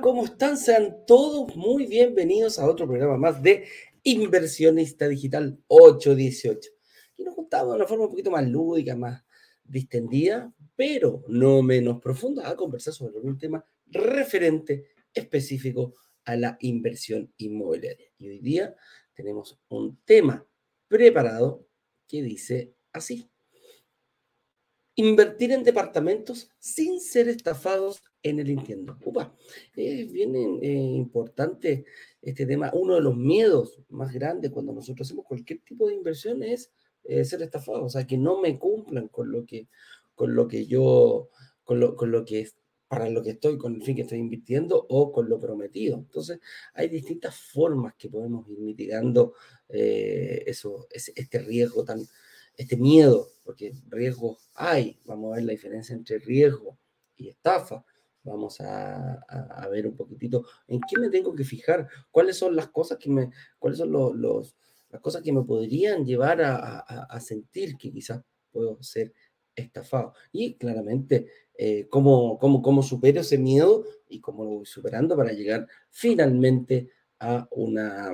¿cómo están? Sean todos muy bienvenidos a otro programa más de Inversionista Digital 818. Y nos juntamos de una forma un poquito más lúdica, más distendida, pero no menos profunda, a conversar sobre un tema referente específico a la inversión inmobiliaria. Y hoy día tenemos un tema preparado que dice así. Invertir en departamentos sin ser estafados en el Nintendo. Upa, es bien eh, importante este tema. Uno de los miedos más grandes cuando nosotros hacemos cualquier tipo de inversión es eh, ser estafado, o sea, que no me cumplan con lo que, con lo que yo, con lo, con lo que es para lo que estoy, con el fin que estoy invirtiendo o con lo prometido. Entonces, hay distintas formas que podemos ir mitigando eh, eso, este riesgo tan, este miedo, porque riesgo hay, vamos a ver la diferencia entre riesgo y estafa, vamos a, ver un poquitito en qué me tengo que fijar, cuáles son las cosas que me, cuáles son los, las cosas que me podrían llevar a, sentir que quizás puedo ser estafado. Y claramente, eh, cómo, cómo, supero ese miedo y cómo lo voy superando para llegar finalmente a una,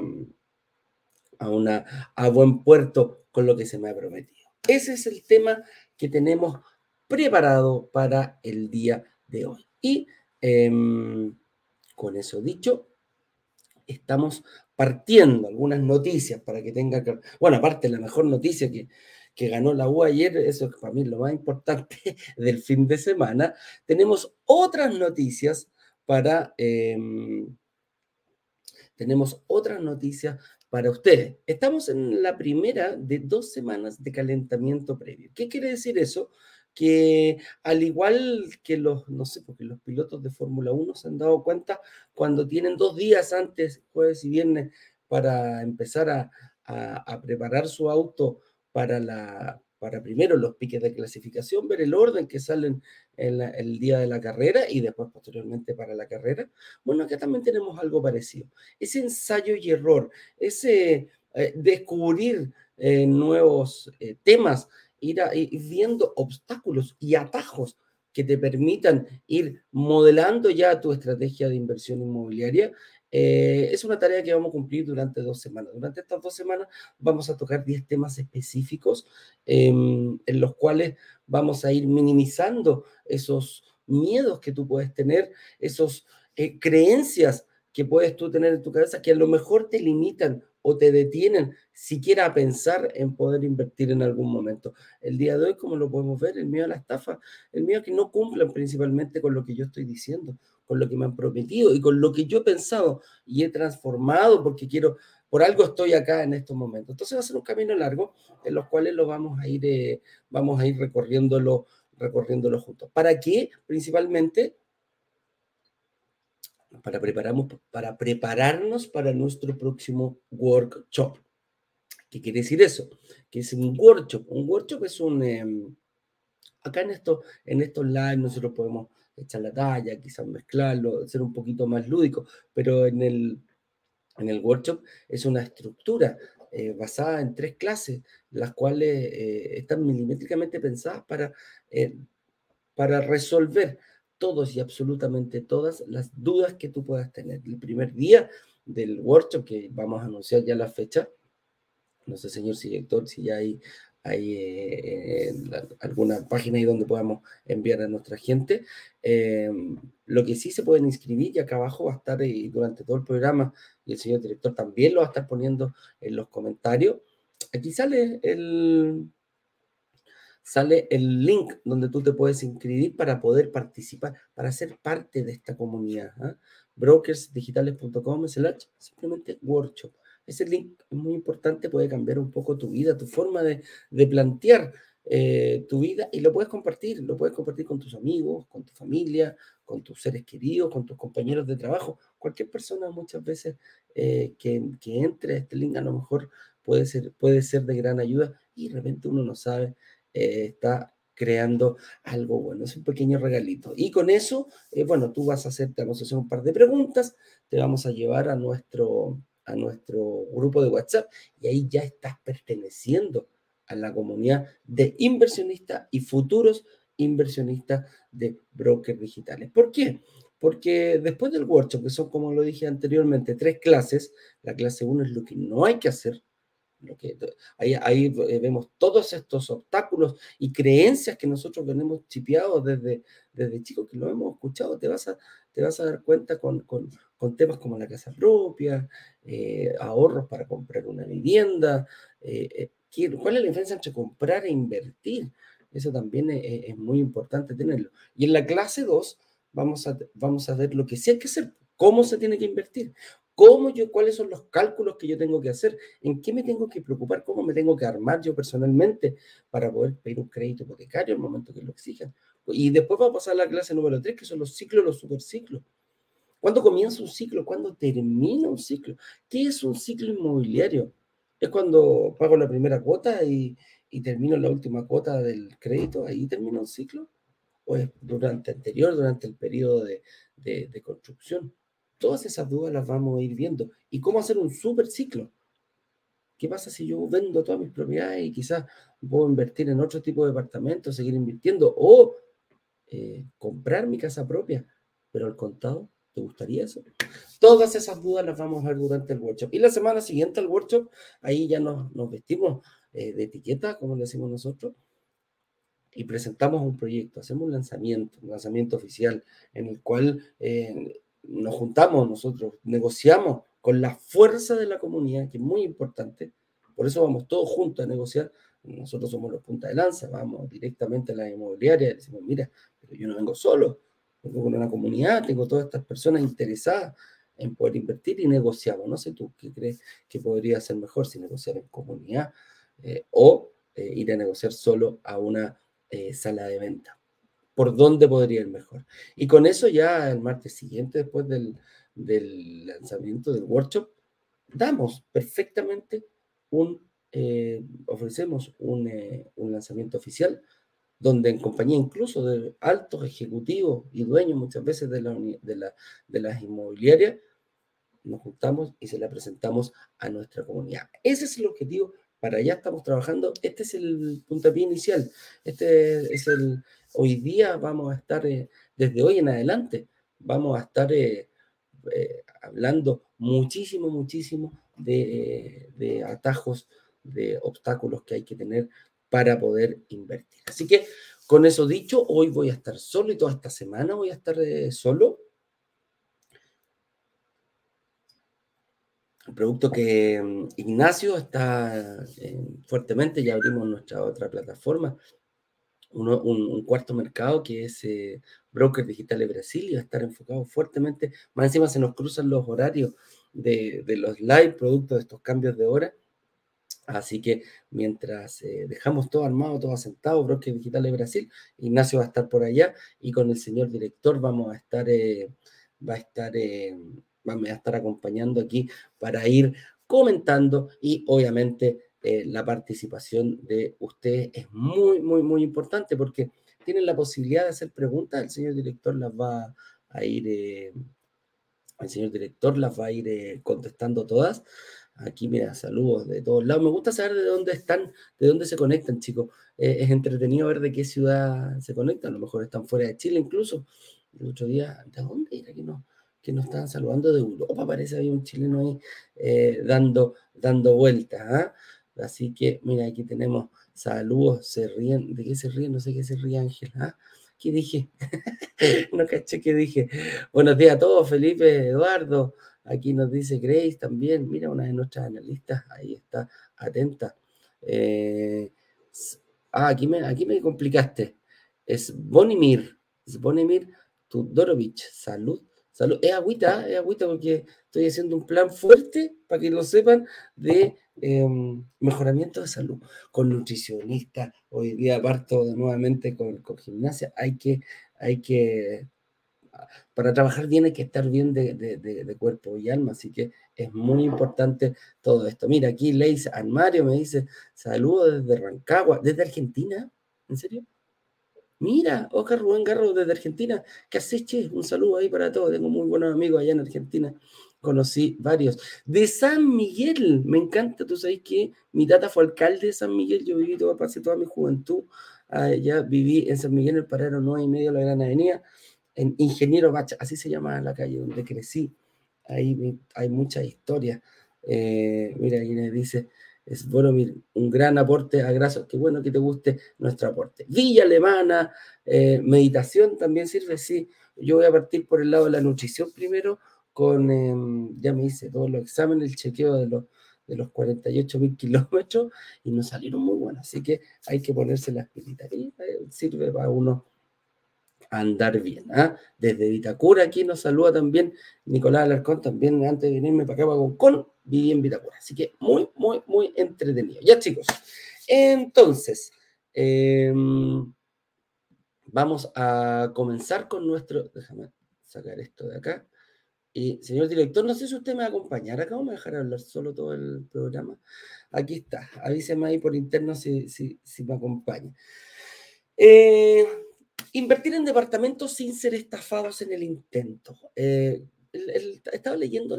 a una a buen puerto con lo que se me ha prometido. Ese es el tema que tenemos preparado para el día de hoy. Y em, con eso dicho, estamos partiendo algunas noticias para que tenga que... Bueno, aparte, la mejor noticia que, que ganó la U ayer, eso es para mí lo más importante del fin de semana, tenemos otras noticias para... Em, tenemos otras noticias para ustedes. Estamos en la primera de dos semanas de calentamiento previo. ¿Qué quiere decir eso? Que al igual que los, no sé, porque los pilotos de Fórmula 1 se han dado cuenta cuando tienen dos días antes, jueves y viernes, para empezar a, preparar su auto para, la, para primero los piques de clasificación, ver el orden que salen en el día de la carrera y después posteriormente para la carrera. Bueno, acá también tenemos algo parecido. Ese ensayo y error, ese eh, descubrir eh, nuevos eh, temas ir, viendo obstáculos y atajos que te permitan ir modelando ya tu estrategia de inversión inmobiliaria, eh, es una tarea que vamos a cumplir durante dos semanas. Durante estas dos semanas vamos a tocar 10 temas específicos em, en los cuales vamos a ir minimizando esos miedos que tú puedes tener, esas eh, creencias que puedes tú tener en tu cabeza que a lo mejor te limitan o te detienen siquiera a pensar en poder invertir en algún momento. El día de hoy, como lo podemos ver, el miedo a la estafa, el miedo a que no cumplan principalmente con lo que yo estoy diciendo, con lo que me han prometido y con lo que yo he pensado y he transformado porque quiero, por algo estoy acá en estos momentos. Entonces va a ser un camino largo en los cuales lo vamos a ir, eh, vamos a ir recorriéndolo, recorriéndolo juntos. ¿Para qué? Principalmente para, preparamos, para prepararnos para nuestro próximo workshop. ¿Qué quiere decir eso? Que es un workshop. Un workshop es un... Em, acá en, esto, en estos live nosotros podemos echar la talla, quizás mezclarlo, ser un poquito más lúdico, pero en el, en el workshop es una estructura eh, basada en tres clases, las cuales eh, están milimétricamente pensadas para, eh, para resolver todos y absolutamente todas las dudas que tú puedas tener. El primer día del workshop, que vamos a anunciar ya la fecha, no sé, señor director, si ya hay, hay eh, alguna página ahí donde podamos enviar a nuestra gente. Eh, lo que sí se pueden inscribir, y acá abajo va a estar eh, durante todo el programa, y el señor director también lo va a estar poniendo en los comentarios. Aquí sale el, sale el link donde tú te puedes inscribir para poder participar, para ser parte de esta comunidad. ¿ah? brokersdigitales.com slash simplemente workshop. Ese link es muy importante, puede cambiar un poco tu vida, tu forma de, plantear eh, tu vida y lo puedes compartir, lo puedes compartir con tus amigos, con tu familia, con tus seres queridos, con tus compañeros de trabajo. Cualquier persona muchas veces eh, que, que, entre a este link a lo mejor puede ser, puede ser de gran ayuda y de repente uno no sabe eh, está creando algo bueno. Es un pequeño regalito. Y con eso, eh, bueno, tú vas a hacer, te vamos a hacer un par de preguntas, te vamos a llevar a nuestro, a nuestro grupo de WhatsApp y ahí ya estás perteneciendo a la comunidad de inversionistas y futuros inversionistas de brokers digitales. ¿Por qué? Porque después del workshop, que son, como lo dije anteriormente, tres clases, la clase 1 es lo que no hay que hacer, lo que, ahí, eh, vemos todos estos obstáculos y creencias que nosotros venimos chipeados desde, desde chicos, que lo hemos escuchado, te vas a, te vas a dar cuenta con, con, con temas como la casa propia, eh, ahorros para comprar una vivienda, eh, cuál es la diferencia entre comprar e invertir. Eso también es, es, muy importante tenerlo. Y en la clase 2 vamos a, vamos a ver lo que sí hay que hacer, cómo se tiene que invertir, cómo yo, cuáles son los cálculos que yo tengo que hacer, en qué me tengo que preocupar, cómo me tengo que armar yo personalmente para poder pedir un crédito hipotecario el momento que lo exijan. Y después vamos a pasar a la clase número 3, que son los ciclos, los superciclos. ¿Cuándo comienza un ciclo? ¿Cuándo termina un ciclo? ¿Qué es un ciclo inmobiliario? Es cuando pago la primera cuota y, termino la última cuota del crédito, ahí termina un ciclo o es durante anterior, durante el periodo de, construcción. Todas esas dudas las vamos a ir viendo. ¿Y cómo hacer un super ciclo? ¿Qué pasa si yo vendo todas mis propiedades y quizás puedo invertir en otro tipo de departamentos, seguir invirtiendo o eh, comprar mi casa propia, pero al contado? ¿Te gustaría eso? Todas esas dudas las vamos a ver durante el workshop. Y la semana siguiente al workshop, ahí ya nos, nos vestimos eh, de etiqueta, como le decimos nosotros, y presentamos un proyecto, hacemos un lanzamiento, un lanzamiento oficial en el cual eh, nos juntamos nosotros, negociamos con la fuerza de la comunidad, que es muy importante, por eso vamos todos juntos a negociar, nosotros somos los punta de lanza, vamos directamente a la inmobiliaria decimos, mira, pero yo no vengo solo, vengo con una comunidad, tengo todas estas personas interesadas en poder invertir y negociamos. No sé tú qué crees que podría ser mejor si negociar en comunidad eh, o eh, ir a negociar solo a una eh, sala de venta. ¿Por dónde podría ir mejor? Y con eso ya el martes siguiente, después del, del lanzamiento del workshop, damos perfectamente un, eh, ofrecemos un, eh, un, lanzamiento oficial donde en compañía incluso de altos ejecutivos y dueños muchas veces de, la, de, la, de las inmobiliarias, nos juntamos y se la presentamos a nuestra comunidad. Ese es el objetivo para allá estamos trabajando. Este es el puntapié inicial. Este es el. Hoy día vamos a estar, eh, desde hoy en adelante, vamos a estar eh, eh, hablando muchísimo, muchísimo de, de, atajos, de obstáculos que hay que tener para poder invertir. Así que, con eso dicho, hoy voy a estar solo y toda esta semana voy a estar solo El producto que mm, Ignacio está eh, fuertemente, ya abrimos nuestra otra plataforma, un, cuarto mercado que es eh, Broker Digital de Brasil y va a estar enfocado fuertemente. Más encima se nos cruzan los horarios de, los live, producto de estos cambios de hora. Así que mientras eh, dejamos todo armado, todo asentado, Broker Digital de Brasil, Ignacio va a estar por allá y con el señor director vamos a estar, va a estar me va a estar acompañando aquí para ir comentando y obviamente eh, la participación de ustedes es muy, muy, muy importante porque tienen la posibilidad de hacer preguntas, el señor director las va a ir, eh, el señor director las va a ir eh, contestando todas. Aquí, mira, saludos de todos lados. Me gusta saber de dónde están, de dónde se conectan, chicos. es entretenido ver de qué ciudad se conectan. A lo mejor están fuera de Chile incluso. El otro día, ¿de dónde era que no? Que nos estaban saludando de Europa, parece había un chileno ahí eh, dando, dando vueltas. ¿ah? Así que, mira, aquí tenemos saludos, se ríen, ¿de qué se ríen? No sé qué se ríe Ángel. ¿ah? ¿Qué dije? no caché qué dije. Buenos días a todos, Felipe, Eduardo. Aquí nos dice Grace también. Mira, una de nuestras analistas, ahí está, atenta. Eh, ah, aquí me, aquí me complicaste. Es Bonimir, es Bonimir Tudorovich. Salud Salud. Es agüita, es agüita porque estoy haciendo un plan fuerte, para que lo sepan, de em, mejoramiento de salud. Con nutricionista, hoy día parto nuevamente con, con, gimnasia, hay que, hay que, para trabajar bien hay que estar bien de, de, de, cuerpo y alma, así que es muy importante todo esto. Mira, aquí Leis Mario me dice, saludos desde Rancagua, desde Argentina, ¿en serio? Mira, Oscar Rubén Garro desde Argentina. ¿Qué haces? Un saludo ahí para todos. Tengo muy buenos amigos allá en Argentina. Conocí varios. De San Miguel, me encanta. Tú sabes que mi tata fue alcalde de San Miguel. Yo viví toda, pasé toda mi juventud. Allá viví en San Miguel, en el Parero 9 y medio, la Gran Avenida. en Ingeniero Bacha, así se llama la calle donde crecí. Ahí hay muchas historias. Eh, mira, me dice, es bueno, un gran aporte a Graso. Qué bueno que te guste nuestro aporte. Villa Alemana, eh, meditación también sirve, sí. Yo voy a partir por el lado de la nutrición primero, con, em, ya me hice todos los exámenes, el chequeo de los, de los 48 mil kilómetros y nos salieron muy buenos. Así que hay que ponerse las pilitas. Y eh, sirve para uno andar bien. ¿ah? Desde Vitacura aquí nos saluda también Nicolás Alarcón, también antes de venirme para acá, para con viví en Vitacura. Así que muy, muy, muy entretenido. Ya chicos, entonces, em, vamos a comenzar con nuestro, déjame sacar esto de acá. Y señor director, no sé si usted me va a acompañar acá o me va a dejar hablar solo todo el programa. Aquí está, avíseme ahí por interno si, si, si me acompaña. Eh, Invertir en departamentos sin ser estafados en el intento. Eh, estaba leyendo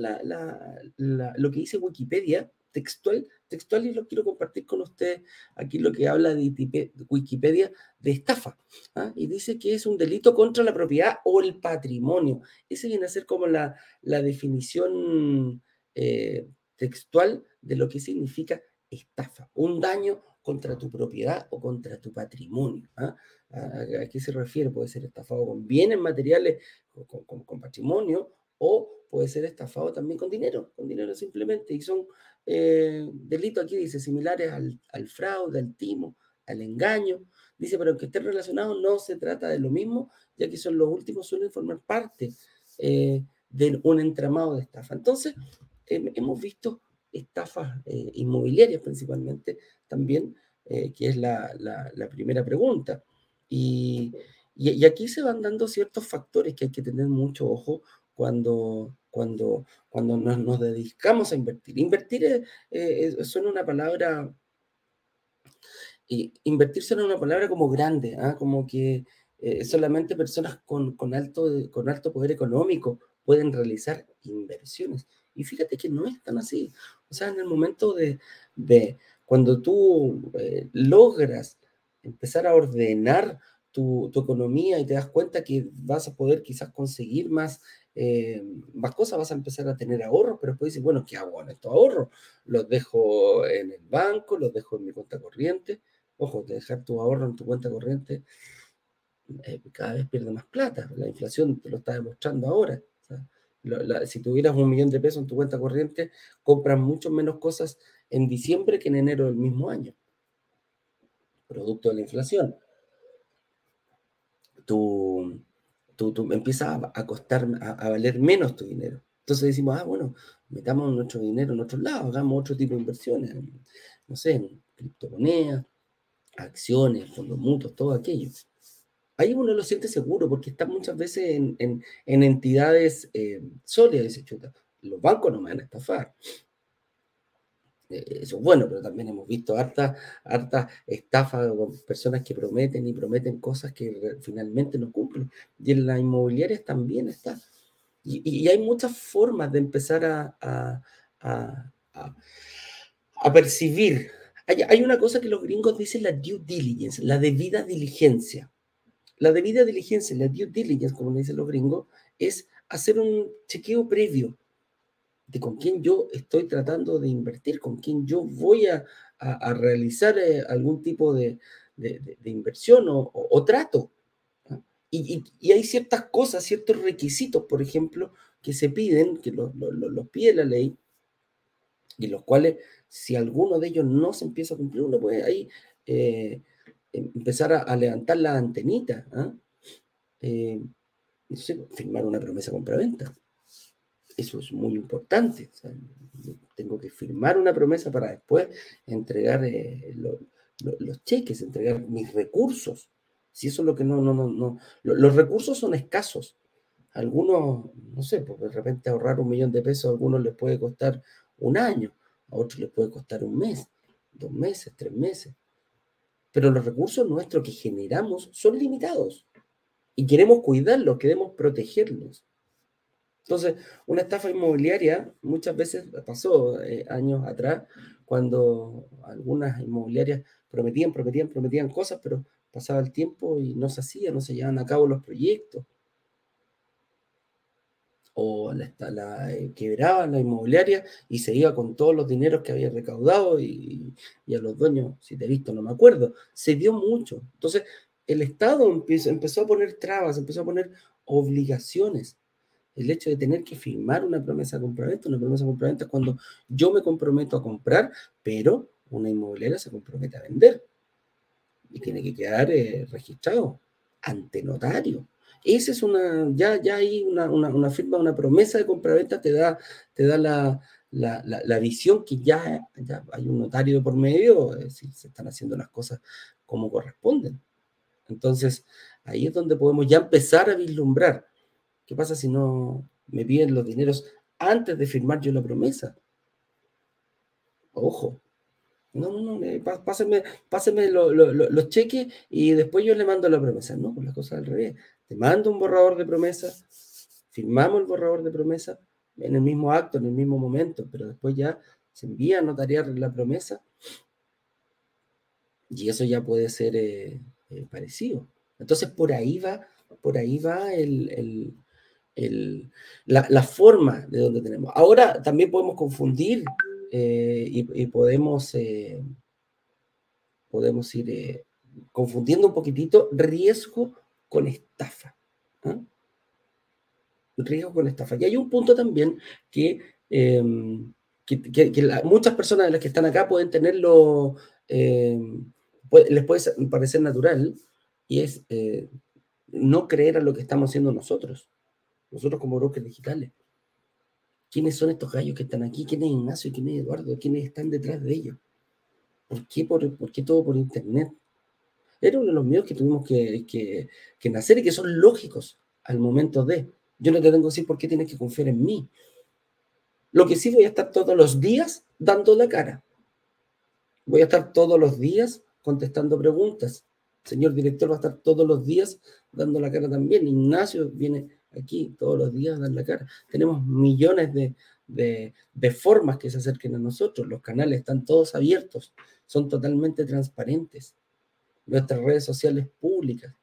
lo que dice Wikipedia textual, textual y lo quiero compartir con usted aquí lo que habla de Wikipedia de estafa. ¿ah? Y dice que es un delito contra la propiedad o el patrimonio. Ese viene a ser como la, definición eh, textual de lo que significa estafa. Un daño contra tu propiedad o contra tu patrimonio. ¿ah? ¿A, qué se refiere? Puede ser estafado con bienes materiales, con, patrimonio, o puede ser estafado también con dinero, con dinero simplemente. Y son eh, delitos, aquí dice, similares al, fraude, al timo, al engaño. Dice, pero aunque estén relacionados, no se trata de lo mismo, ya que son los últimos, suelen formar parte eh, de un entramado de estafa. Entonces, hemos visto estafas eh, inmobiliarias principalmente también, eh, que es la, primera pregunta. Y, aquí se van dando ciertos factores que hay que tener mucho ojo cuando, cuando, cuando nos, dedicamos a invertir. Invertir es, suena una palabra, y invertir suena una palabra como grande, ¿ah? como que eh, solamente personas con, con, alto, con alto poder económico pueden realizar inversiones. Y fíjate que no es tan así. O sea, en el momento de, cuando tú eh, logras empezar a ordenar tu, economía y te das cuenta que vas a poder quizás conseguir más, eh, más cosas, vas a empezar a tener ahorros, pero después dices, bueno, ¿qué hago con estos ahorros? Los dejo en el banco, los dejo en mi cuenta corriente. Ojo, de dejar tu ahorro en tu cuenta corriente eh, cada vez pierde más plata. La inflación te lo está demostrando ahora si tuvieras un millón de pesos en tu cuenta corriente, compras mucho menos cosas en diciembre que en enero del mismo año, producto de la inflación. Tú, tú, tú empiezas a, costar, a, valer menos tu dinero. Entonces decimos, ah, bueno, metamos nuestro dinero en otro lado, hagamos otro tipo de inversiones, no sé, en criptomonedas, acciones, fondos mutuos, todo aquello ahí uno lo siente seguro porque está muchas veces en, entidades eh, sólidas, dice chuta, los bancos no me van a estafar. Eh, eso es bueno, pero también hemos visto harta, harta estafa con personas que prometen y prometen cosas que finalmente no cumplen. Y en las inmobiliarias también está. Y, hay muchas formas de empezar a, a, percibir. Hay, hay, una cosa que los gringos dicen la due diligence, la debida diligencia. La debida diligencia, la due diligence, como le dicen los gringos, es hacer un chequeo previo de con quién yo estoy tratando de invertir, con quién yo voy a, realizar eh, algún tipo de, inversión o, trato. Y, hay ciertas cosas, ciertos requisitos, por ejemplo, que se piden, que los, pide la ley, y los cuales, si alguno de ellos no se empieza a cumplir, uno puede ahí eh, empezar a, levantar la antenita. ¿ah? Eh, firmar una promesa compra-venta. Eso es muy importante. tengo que firmar una promesa para después entregar eh, los cheques, entregar mis recursos. Si eso es lo que no, no, no, no. Los recursos son escasos. Algunos, no sé, porque de repente ahorrar un millón de pesos a algunos les puede costar un año, a otros les puede costar un mes, dos meses, tres meses pero los recursos nuestros que generamos son limitados y queremos cuidarlos, queremos protegerlos. Entonces, una estafa inmobiliaria muchas veces pasó eh, años atrás cuando algunas inmobiliarias prometían, prometían, prometían cosas, pero pasaba el tiempo y no se hacía, no se llevaban a cabo los proyectos. O la, la eh, quebraba la inmobiliaria y se iba con todos los dineros que había recaudado y, a los dueños, si te he visto, no me acuerdo, se dio mucho. Entonces, el Estado empezó, a poner trabas, empezó a poner obligaciones. El hecho de tener que firmar una promesa de compraventa, una promesa de compraventa es cuando yo me comprometo a comprar, pero una inmobiliaria se compromete a vender y tiene que quedar eh, registrado ante notario. Esa es una, ya, ya hay una, una, firma, una promesa de compraventa, te da, te da la, la, visión que ya, ya, hay un notario por medio, es decir, se están haciendo las cosas como corresponden. Entonces, ahí es donde podemos ya empezar a vislumbrar. ¿Qué pasa si no me piden los dineros antes de firmar yo la promesa? Ojo, no, no, no, pásenme, los cheques y después yo le mando la promesa. No, pues la cosa al revés. Te mando un borrador de promesa, firmamos el borrador de promesa en el mismo acto, en el mismo momento, pero después ya se envía a notariar la promesa y eso ya puede ser eh, eh, parecido. Entonces por ahí va, por ahí va el, la, forma de donde tenemos. Ahora también podemos confundir eh, y, podemos, eh, podemos ir confundiendo un poquitito riesgo con estafa. ¿ah? Riesgo con estafa. Y hay un punto también que, em, muchas personas de las que están acá pueden tenerlo, em, les puede parecer natural, y es no creer a lo que estamos haciendo nosotros, nosotros como brokers digitales. ¿Quiénes son estos gallos que están aquí? ¿Quién es Ignacio? ¿Quién es Eduardo? ¿Quiénes están detrás de ellos? ¿Por qué, por, qué todo por internet? Era uno de los miedos que tuvimos que, que, nacer y que son lógicos al momento de. Yo no te tengo que decir por qué tienes que confiar en mí. Lo que sí voy a estar todos los días dando la cara. Voy a estar todos los días contestando preguntas. señor director va a estar todos los días dando la cara también. Ignacio viene aquí todos los días dan la cara. Tenemos millones de, formas que se acerquen a nosotros. Los canales están todos abiertos, son totalmente transparentes. Nuestras redes sociales públicas,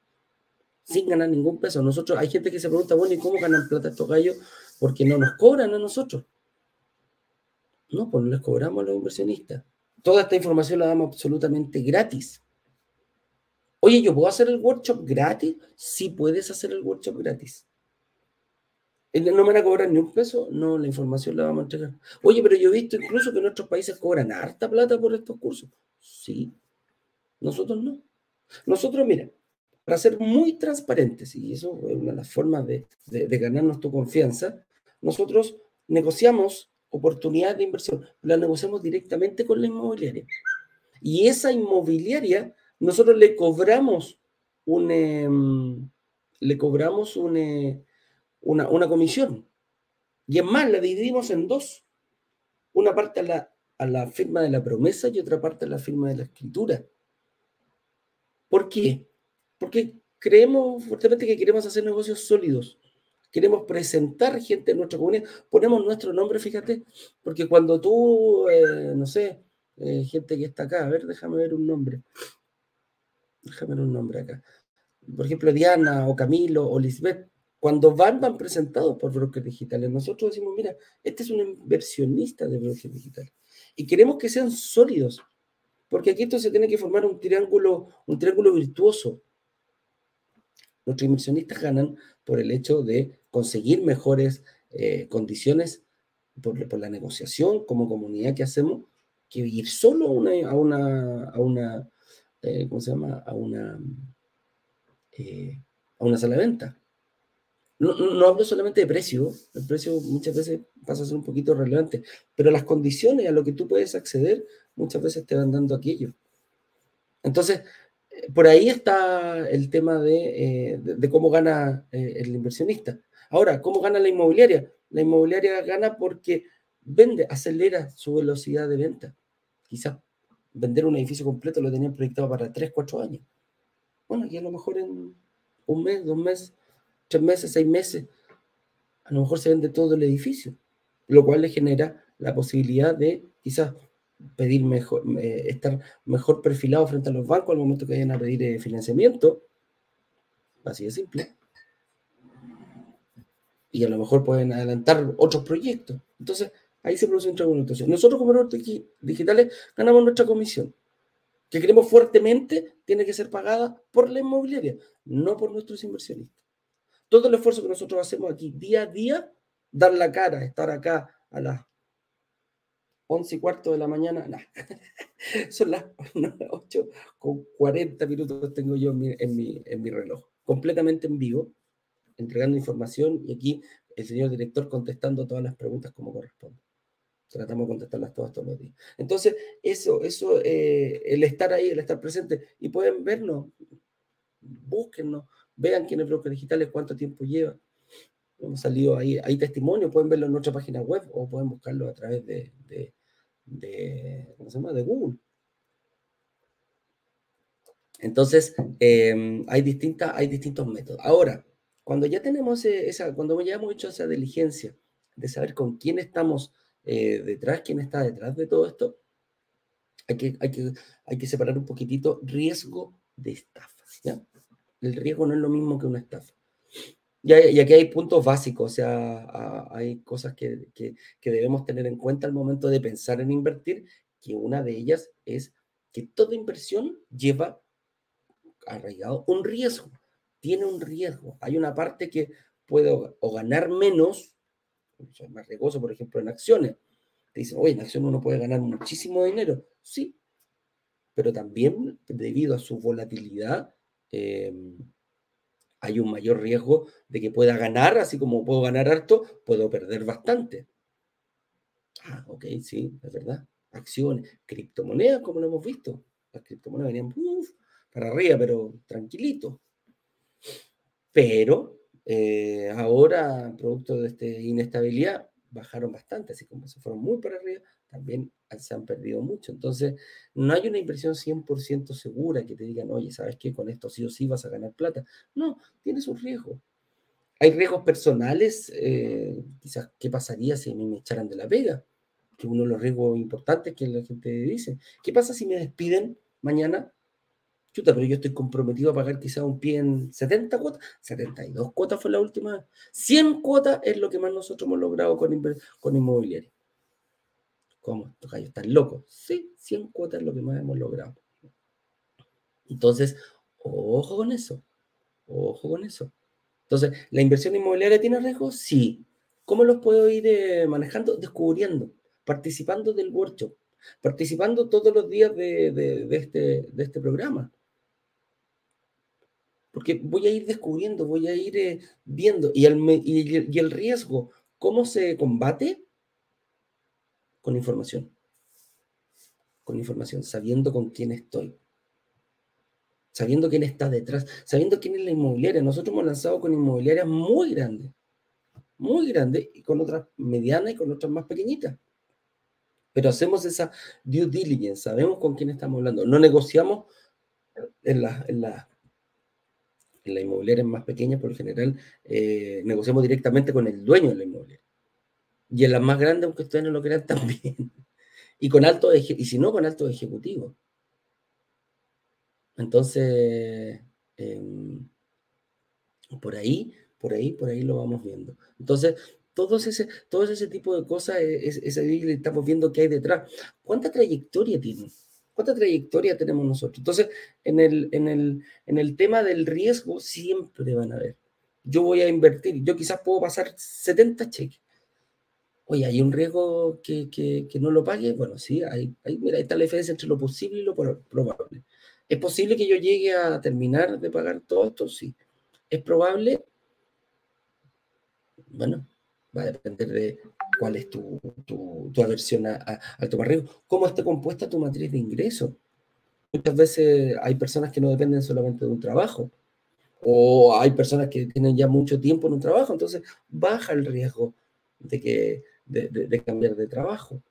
sin ganar ningún peso. Nosotros, hay gente que se pregunta, bueno, ¿y cómo ganan plata estos gallos? Porque no nos cobran a nosotros. No, pues no les cobramos a los inversionistas. Toda esta información la damos absolutamente gratis. Oye, ¿yo puedo hacer el workshop gratis? Sí puedes hacer el workshop gratis. No me van a cobrar ni un peso, no, la información la vamos a entregar. Oye, pero yo he visto incluso que en otros países cobran harta plata por estos cursos. Sí, nosotros no. Nosotros, mira, para ser muy transparentes, y eso es una de las formas de, ganarnos tu confianza, nosotros negociamos oportunidades de inversión, la negociamos directamente con la inmobiliaria. Y esa inmobiliaria, nosotros le cobramos un, em, le cobramos eh, una, comisión. Y es más, la dividimos en dos. Una parte a la, a la firma de la promesa y otra parte a la firma de la escritura. ¿Por qué? Porque creemos fuertemente que queremos hacer negocios sólidos. Queremos presentar gente en nuestra comunidad. Ponemos nuestro nombre, fíjate, porque cuando tú, eh, no sé, eh, gente que está acá, a ver, déjame ver un nombre. Déjame ver un nombre acá. Por ejemplo, Diana o Camilo o Lisbeth cuando van, van presentados por brokers digitales. Nosotros decimos, mira, este es un inversionista de brokers digitales. Y queremos que sean sólidos, porque aquí esto se tiene que formar un triángulo, un triángulo virtuoso. Nuestros inversionistas ganan por el hecho de conseguir mejores eh, condiciones por, la negociación como comunidad que hacemos, que ir solo a una, a una, eh, ¿cómo se llama? A una, eh, a una sala de venta. No, hablo solamente de precio, el precio muchas veces pasa a ser un poquito relevante, pero las condiciones a lo que tú puedes acceder muchas veces te van dando aquello. Entonces, eh, por ahí está el tema de, eh, cómo gana eh, el inversionista. Ahora, ¿cómo gana la inmobiliaria? La inmobiliaria gana porque vende, acelera su velocidad de venta. Quizás vender un edificio completo lo tenían proyectado para 3, 4 años. Bueno, aquí a lo mejor en un mes, dos meses tres meses, seis meses, a lo mejor se vende todo el edificio, lo cual le genera la posibilidad de quizás pedir mejor, eh, estar mejor perfilado frente a los bancos al momento que vayan a pedir eh, financiamiento. Así de simple. y a lo mejor pueden adelantar otros proyectos. Entonces, ahí se produce una situación. Nosotros como digitales ganamos nuestra comisión, que creemos fuertemente tiene que ser pagada por la inmobiliaria, no por nuestros inversionistas. Todo el esfuerzo que nosotros hacemos aquí día a día, dar la cara, estar acá a las 11 y cuarto de la mañana, no. son las 8 con 40 minutos tengo yo en mi, en mi reloj, completamente en vivo, entregando información y aquí el señor director contestando todas las preguntas como corresponde. Tratamos de contestarlas todas todos los días. Entonces, eso, eso, eh, el estar ahí, el estar presente, y pueden vernos, búsquennos, vean quién es broker digitales, cuánto tiempo lleva. Hemos salido ahí, hay testimonios, pueden verlo en nuestra página web o pueden buscarlo a través de, Google. Entonces, em, hay, distintas, hay distintos métodos. Ahora, cuando ya tenemos esa, cuando ya hemos hecho esa diligencia de saber con quién estamos eh, detrás, quién está detrás de todo esto, hay que, separar un poquitito riesgo de estafa. El riesgo no es lo mismo que una estafa. Y, aquí hay puntos básicos, o sea, hay cosas que, que, debemos tener en cuenta al momento de pensar en invertir, que una de ellas es que toda inversión lleva arraigado un riesgo, tiene un riesgo. Hay una parte que puede o, ganar menos, es más riesgoso, por ejemplo, en acciones. Te dicen, oye, en acciones uno puede ganar muchísimo dinero. Sí, pero también debido a su volatilidad, eh, hay un mayor riesgo de que pueda ganar, así como puedo ganar harto, puedo perder bastante. Ah, ok, sí, es verdad. Acciones, criptomonedas, como lo hemos visto. Las criptomonedas venían para arriba, pero tranquilito. Pero eh, ahora, producto de esta inestabilidad, bajaron bastante, así como se fueron muy para arriba, también se han perdido mucho. Entonces, no hay una inversión 100% segura que te digan, oye, ¿sabes qué? Con esto sí o sí vas a ganar plata. No, tienes un riesgo. Hay riesgos personales, eh, quizás, ¿qué pasaría si me echaran de la pega? Que uno de los riesgos importantes que la gente dice, ¿qué pasa si me despiden mañana? Chuta, pero yo estoy comprometido a pagar quizás un pie en 70 cuotas, 72 cuotas fue la última, 100 cuotas es lo que más nosotros hemos logrado con, con inmobiliaria. ¿Cómo? Estos gallos están locos. Sí, 100 cuotas es lo que más hemos logrado. Entonces, ojo con eso. Ojo con eso. Entonces, ¿la inversión inmobiliaria tiene riesgos? Sí. ¿Cómo los puedo ir eh, manejando? Descubriendo, participando del workshop, participando todos los días de, este, de este programa. Porque voy a ir descubriendo, voy a ir eh, viendo. Y el, y el riesgo, ¿cómo se combate? Con información. Con información, sabiendo con quién estoy. Sabiendo quién está detrás, sabiendo quién es la inmobiliaria. Nosotros hemos lanzado con inmobiliarias muy grandes, muy grandes, y con otras medianas y con otras más pequeñitas. Pero hacemos esa due diligence, sabemos con quién estamos hablando. No negociamos en la, en la, en la inmobiliaria más pequeña, por lo general, eh, negociamos directamente con el dueño de la inmobiliaria. Y en las más grandes, aunque ustedes no lo crean, también. Y con alto, y si no, con alto ejecutivo. Entonces, em, por ahí, por ahí, por ahí lo vamos viendo. Entonces, todo ese, todo ese tipo de cosas es, es, estamos viendo qué hay detrás. ¿Cuánta trayectoria tiene? ¿Cuánta trayectoria tenemos nosotros? Entonces, en el, en el, en el tema del riesgo, siempre van a ver. Yo voy a invertir, yo quizás puedo pasar 70 cheques Oye, ¿hay un riesgo que, no lo pague? Bueno, sí, hay, mira, ahí está la diferencia entre lo posible y lo probable. ¿Es posible que yo llegue a terminar de pagar todo esto? Sí. ¿Es probable? Bueno, va a depender de cuál es tu, aversión a, al tomar riesgo. ¿Cómo está compuesta tu matriz de ingreso? Muchas veces hay personas que no dependen solamente de un trabajo, o hay personas que tienen ya mucho tiempo en un trabajo, entonces baja el riesgo de que de, cambiar de trabajo.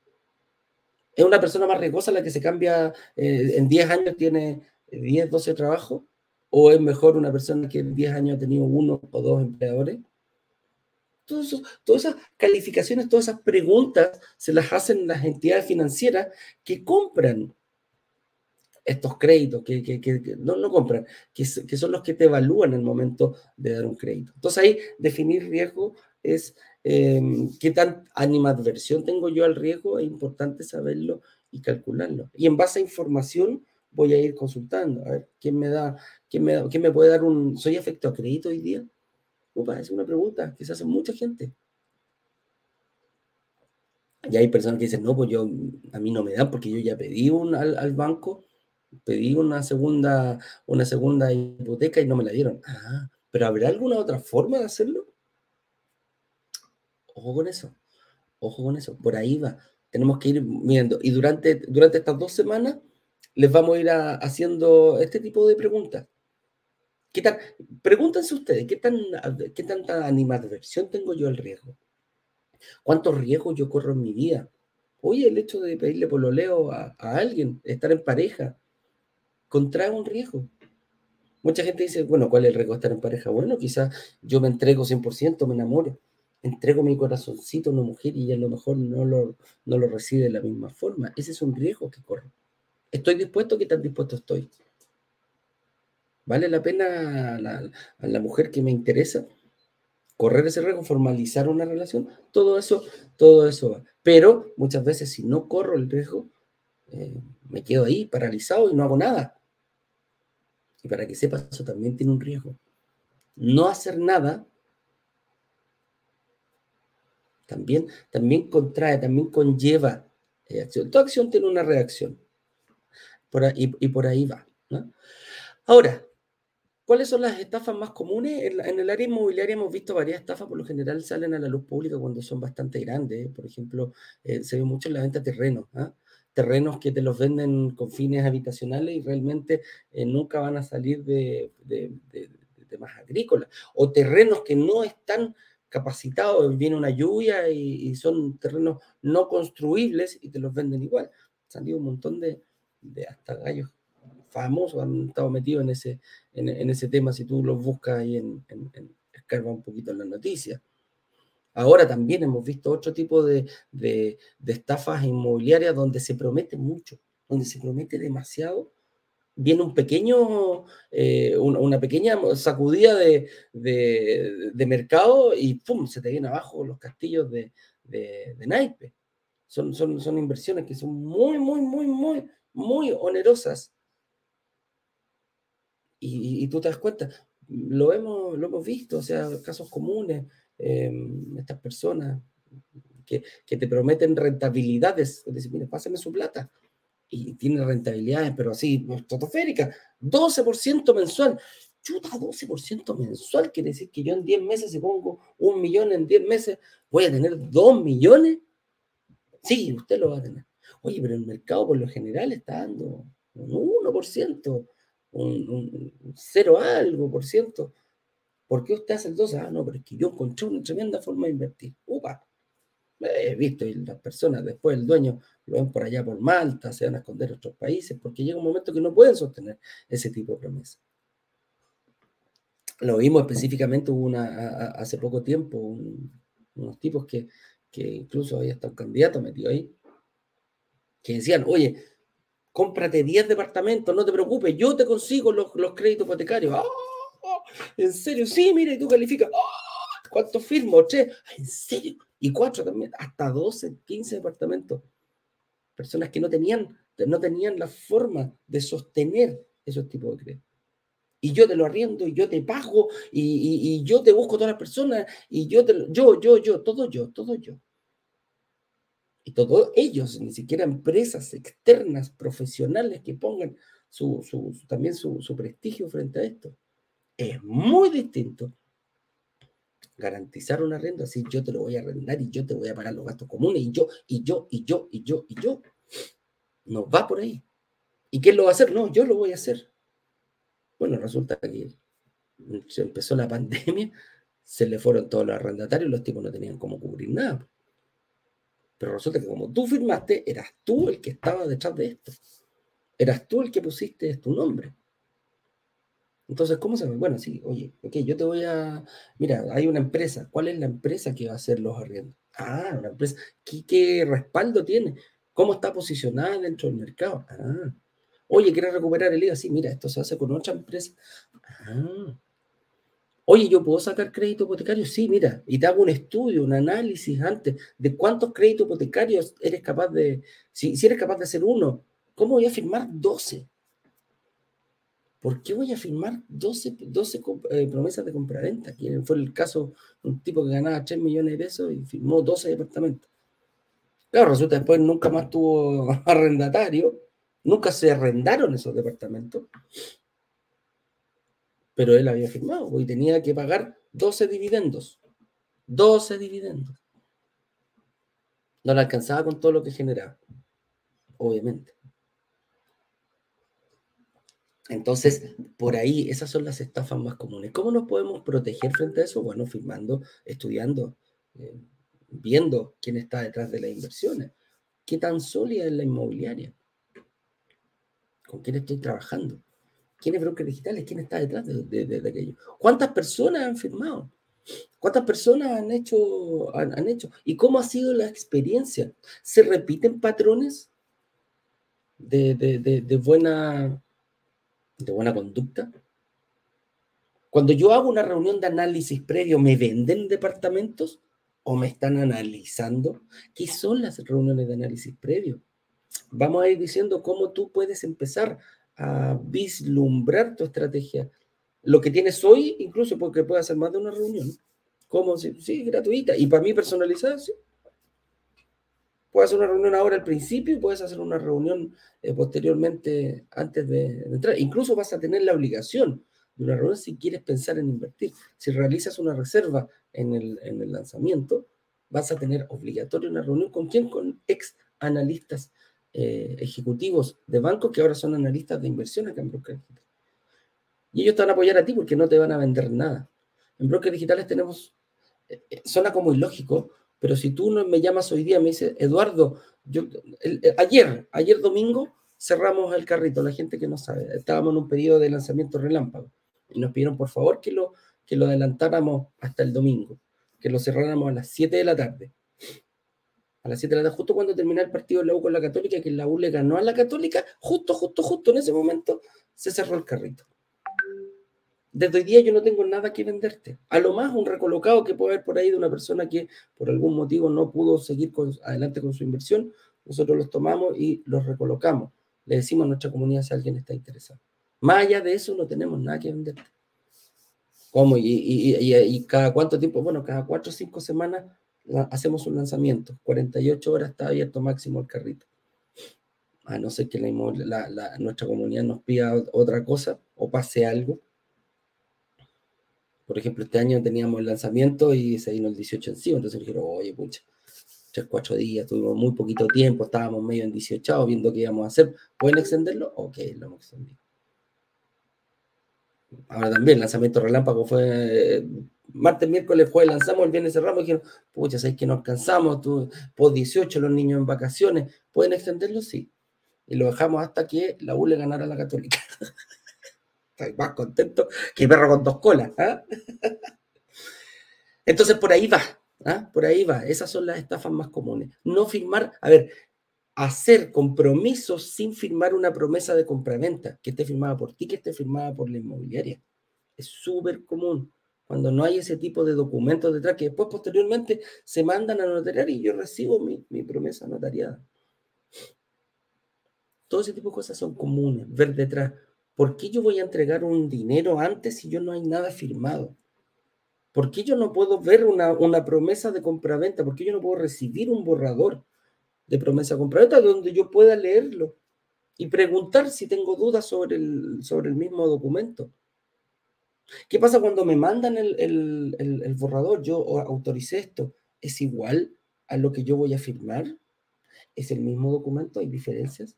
¿Es una persona más riesgosa la que se cambia eh, en 10 años, tiene 10, 12 trabajos? ¿O es mejor una persona que en 10 años ha tenido uno o dos empleadores? todas esas calificaciones, todas esas preguntas se las hacen las entidades financieras que compran estos créditos, que, no, no compran, que, que, son los que te evalúan en el momento de dar un crédito. Entonces ahí definir riesgo es em, qué tan animadversión tengo yo al riesgo, es importante saberlo y calcularlo. Y en base a información voy a ir consultando, a ver, ¿quién me da, quién me, quién me puede dar un, ¿soy afecto a crédito hoy día? Upa, es una pregunta que se hace mucha gente. Y hay personas que dicen, no, pues yo, a mí no me dan porque yo ya pedí un, al, banco, pedí una segunda, una segunda hipoteca y no me la dieron. Ah, pero ¿habrá alguna otra forma de hacerlo? Ojo con eso, ojo con eso, por ahí va. Tenemos que ir viendo. Y durante, durante estas dos semanas les vamos a ir haciendo este tipo de preguntas. ¿Qué tal? Pregúntense ustedes, ¿qué, tan, ¿qué tanta animadversión tengo yo al riesgo? ¿Cuántos riesgos yo corro en mi vida? Oye, el hecho de pedirle pololeo a, a alguien, estar en pareja, contrae un riesgo. Mucha gente dice, bueno, ¿cuál es el riesgo de estar en pareja? Bueno, quizás yo me entrego 100%, me enamoro, entrego mi corazoncito a una mujer y a lo mejor no lo, no lo recibe de la misma forma. Ese es un riesgo que corro. ¿Estoy dispuesto? ¿Qué tan dispuesto estoy? ¿Vale la pena a la, a la mujer que me interesa? correr ese riesgo, formalizar una relación, todo eso, todo eso va. Pero muchas veces si no corro el riesgo, eh, me quedo ahí paralizado y no hago nada. Y para que sepas, eso también tiene un riesgo. No hacer nada también, también contrae, también conlleva eh, acción. Toda acción tiene una reacción. Por ahí, y por ahí va. Ahora, ¿Cuáles son las estafas más comunes? En, el área inmobiliaria hemos visto varias estafas, por lo general salen a la luz pública cuando son bastante grandes. Por ejemplo, eh, se ve mucho en la venta de terrenos. ¿ah? Terrenos que te los venden con fines habitacionales y realmente eh, nunca van a salir de, temas agrícolas. O terrenos que no están capacitados, viene una lluvia y, son terrenos no construibles y te los venden igual. Salido un montón de, hasta gallos famosos han estado metidos en ese, en, ese tema si tú los buscas ahí en, en, escarba un poquito en las noticias. Ahora también hemos visto otro tipo de, de, estafas inmobiliarias donde se promete mucho, donde se promete demasiado. Viene un pequeño, eh, una, pequeña sacudida de, de, mercado y ¡pum! se te viene abajo los castillos de, de, naipe. Son, son, son inversiones que son muy, muy, muy, muy, muy onerosas y, tú te das cuenta, lo hemos, lo hemos visto, o sea, casos comunes, em, estas personas que, que, te prometen rentabilidades, decir, mire, pásame su plata, y tiene rentabilidades, pero así, estratosféricas, 12% mensual. Chuta, 12% mensual quiere decir que yo en 10 meses, si pongo un millón en 10 meses, voy a tener 2 millones. Sí, usted lo va a tener. Oye, pero el mercado por lo general está dando un 1% un, cero algo por ciento. ¿Por qué usted hace el 12? Ah, no, pero es que yo encontré una tremenda forma de invertir. He visto y las personas después, el dueño, lo ven por allá por Malta, se van a esconder en otros países, porque llega un momento que no pueden sostener ese tipo de promesa. Lo vimos específicamente, una, hace poco tiempo, unos tipos que, que incluso había hasta un candidato metido ahí, que decían, oye, cómprate 10 departamentos, no te preocupes, yo te consigo los, créditos hipotecarios. ¡Ah! ¿En serio? Sí, mire, tú calificas. ¡Ah! ¿Cuántos firmo? ¿Tres? Ah, ¿En serio? Y cuatro también, hasta 12, 15 departamentos. Personas que no tenían, no tenían la forma de sostener esos tipos de créditos. Y yo te lo arriendo, y yo te pago, y, y, yo te busco todas las personas, y yo, te, yo, yo, yo, todo yo, todo yo y todos ellos, ni siquiera empresas externas, profesionales que pongan su, también su, prestigio frente a esto. Es muy distinto garantizar una renta, así yo te lo voy a arrendar y yo te voy a pagar los gastos comunes y yo, y yo, y yo, y yo, y yo. No va por ahí. ¿Y quién lo va a hacer? No, yo lo voy a hacer. Bueno, resulta que se empezó la pandemia, se le fueron todos los arrendatarios, los tipos no tenían cómo cubrir nada. Pero resulta que como tú firmaste, eras tú el que estaba detrás de esto. Eras tú el que pusiste tu nombre. Entonces, ¿cómo se? Bueno, sí, oye, ok, yo te voy a... Mira, hay una empresa. ¿Cuál es la empresa que va a hacer los arriendos? Ah, una empresa. ¿Qué, respaldo tiene? ¿Cómo está posicionada dentro del mercado? Ah. Oye, ¿quieres recuperar el IVA? Sí, mira, esto se hace con otra empresa. Ah. Oye, ¿yo puedo sacar crédito hipotecario? Sí, mira, y te hago un estudio, un análisis antes de cuántos créditos hipotecarios eres capaz de, si, si eres capaz de hacer uno, ¿cómo voy a firmar 12? ¿Por qué voy a firmar 12, 12 eh, promesas de compraventa? Que fue el caso, un tipo que ganaba 3 millones de pesos y firmó 12 departamentos. Claro, resulta después nunca más tuvo arrendatario, nunca se arrendaron esos departamentos, pero él había firmado y tenía que pagar 12 dividendos. 12 dividendos. No le alcanzaba con todo lo que generaba, obviamente. Entonces, por ahí, esas son las estafas más comunes. ¿Cómo nos podemos proteger frente a eso? Bueno, firmando, estudiando, eh, viendo quién está detrás de las inversiones. ¿Qué tan sólida es la inmobiliaria? ¿Con quién estoy trabajando? ¿Quién es broker digitales? ¿Quién está detrás de, aquello? ¿Cuántas personas han firmado? ¿Cuántas personas han hecho, han hecho? ¿Y cómo ha sido la experiencia? ¿Se repiten patrones de, buena de buena conducta. Cuando yo hago una reunión de análisis previo, ¿me venden departamentos o me están analizando? ¿Qué son las reuniones de análisis previo? Vamos a ir diciendo cómo tú puedes empezar a vislumbrar tu estrategia. Lo que tienes hoy, incluso porque puede hacer más de una reunión. como si, sí, gratuita. Y para mí personalizada, sí. Puedes hacer una reunión ahora al principio y puedes hacer una reunión eh, posteriormente antes de, entrar. Incluso vas a tener la obligación de una reunión si quieres pensar en invertir. Si realizas una reserva en el, en el lanzamiento, vas a tener obligatorio una reunión con quién? Con ex analistas eh, ejecutivos de bancos que ahora son analistas de inversión acá en Broker Digital. Y ellos te van a apoyar a ti porque no te van a vender nada. En Broker Digitales tenemos, eh, suena como ilógico, pero si tú me llamas hoy día, me dices, Eduardo, yo, ayer, ayer domingo, cerramos el carrito, la gente que no sabe, estábamos en un periodo de lanzamiento relámpago y nos pidieron por favor que lo, que lo adelantáramos hasta el domingo, que lo cerráramos a las 7 de la tarde. A las 7 de la tarde, justo cuando terminó el partido de la U con la Católica, que la U le ganó a la Católica, justo, justo, justo en ese momento se cerró el carrito. Desde hoy día yo no tengo nada que venderte. A lo más un recolocado que puede haber por ahí de una persona que por algún motivo no pudo seguir adelante con su inversión, nosotros los tomamos y los recolocamos. Le decimos a nuestra comunidad si alguien está interesado. Más allá de eso no tenemos nada que venderte. ¿Cómo? Y, y, cada cuánto tiempo, bueno, cada cuatro o cinco semanas hacemos un lanzamiento. 48 horas está abierto máximo el carrito. A no ser que la, nuestra comunidad nos pida otra cosa o pase algo por ejemplo, este año teníamos el lanzamiento y se vino el 18 encima, entonces dijeron, oye, pucha, tres, cuatro días, tuvimos muy poquito tiempo, estábamos medio en 18 viendo qué íbamos a hacer. ¿Pueden extenderlo? Ok, lo hemos extendido. Ahora también, el lanzamiento relámpago fue martes, miércoles, jueves lanzamos, el viernes cerramos dijeron, pucha, ¿sabes que nos cansamos? Tú, por 18 los niños en vacaciones, ¿pueden extenderlo? Sí. Y lo dejamos hasta que la U le ganara a la Católica. Más contento que perro con dos colas. ¿ah? Entonces, por ahí va. ¿ah? Por ahí va. Esas son las estafas más comunes. No firmar, a ver, hacer compromisos sin firmar una promesa de compraventa que esté firmada por ti, que esté firmada por la inmobiliaria. Es súper común cuando no hay ese tipo de documentos detrás que después posteriormente se mandan a notariar y yo recibo mi, mi promesa notariada. Todo ese tipo de cosas son comunes, ver detrás ¿Por qué yo voy a entregar un dinero antes si yo no hay nada firmado? ¿Por qué yo no puedo ver una, promesa de compraventa? ¿Por qué yo no puedo recibir un borrador de promesa de compraventa donde yo pueda leerlo y preguntar si tengo dudas sobre el, sobre el mismo documento? ¿Qué pasa cuando me mandan el, el borrador? Yo autoricé esto. ¿Es igual a lo que yo voy a firmar? ¿Es el mismo documento? ¿Hay diferencias?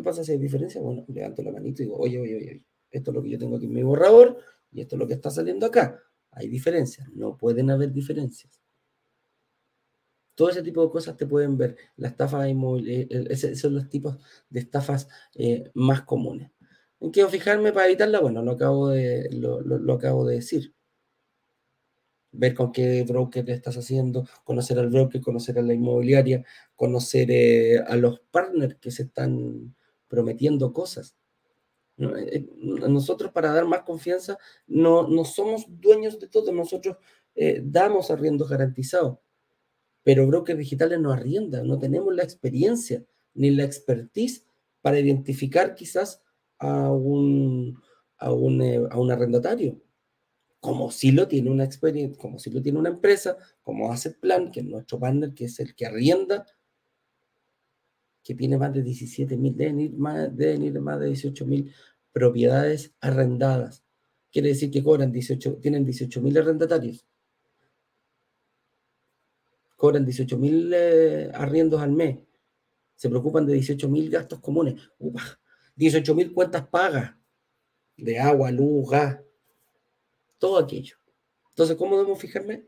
¿Qué pasa si hay diferencia? Bueno, levanto la manito y digo, oye, oye, oye, esto es lo que yo tengo aquí en mi borrador y esto es lo que está saliendo acá. Hay diferencias, no pueden haber diferencias. Todo ese tipo de cosas te pueden ver. La estafa inmobiliaria, eh, esos son los tipos de estafas eh, más comunes. ¿En qué fijarme para evitarla? Bueno, lo acabo de, lo, acabo de decir ver con qué broker estás haciendo, conocer al broker, conocer a la inmobiliaria, conocer eh, a los partners que se están prometiendo cosas. Eh, nosotros para dar más confianza no, no somos dueños de todo, nosotros eh, damos arriendos garantizados, pero brokers digitales no arriendan, no tenemos la experiencia ni la expertise para identificar quizás a un, a un, eh, a un arrendatario, como si lo tiene una experiencia, como si lo tiene una empresa, como Asset Plan, que es nuestro partner, que es el que arrienda que tiene más de 17 mil, deben ir más, más de 18 mil propiedades arrendadas. Quiere decir que cobran 18, tienen 18 mil arrendatarios. Cobran 18 mil eh, arriendos al mes. Se preocupan de 18 mil gastos comunes. 18 mil cuentas pagas de agua, luz, gas. Todo aquello. Entonces, ¿cómo debemos fijarme?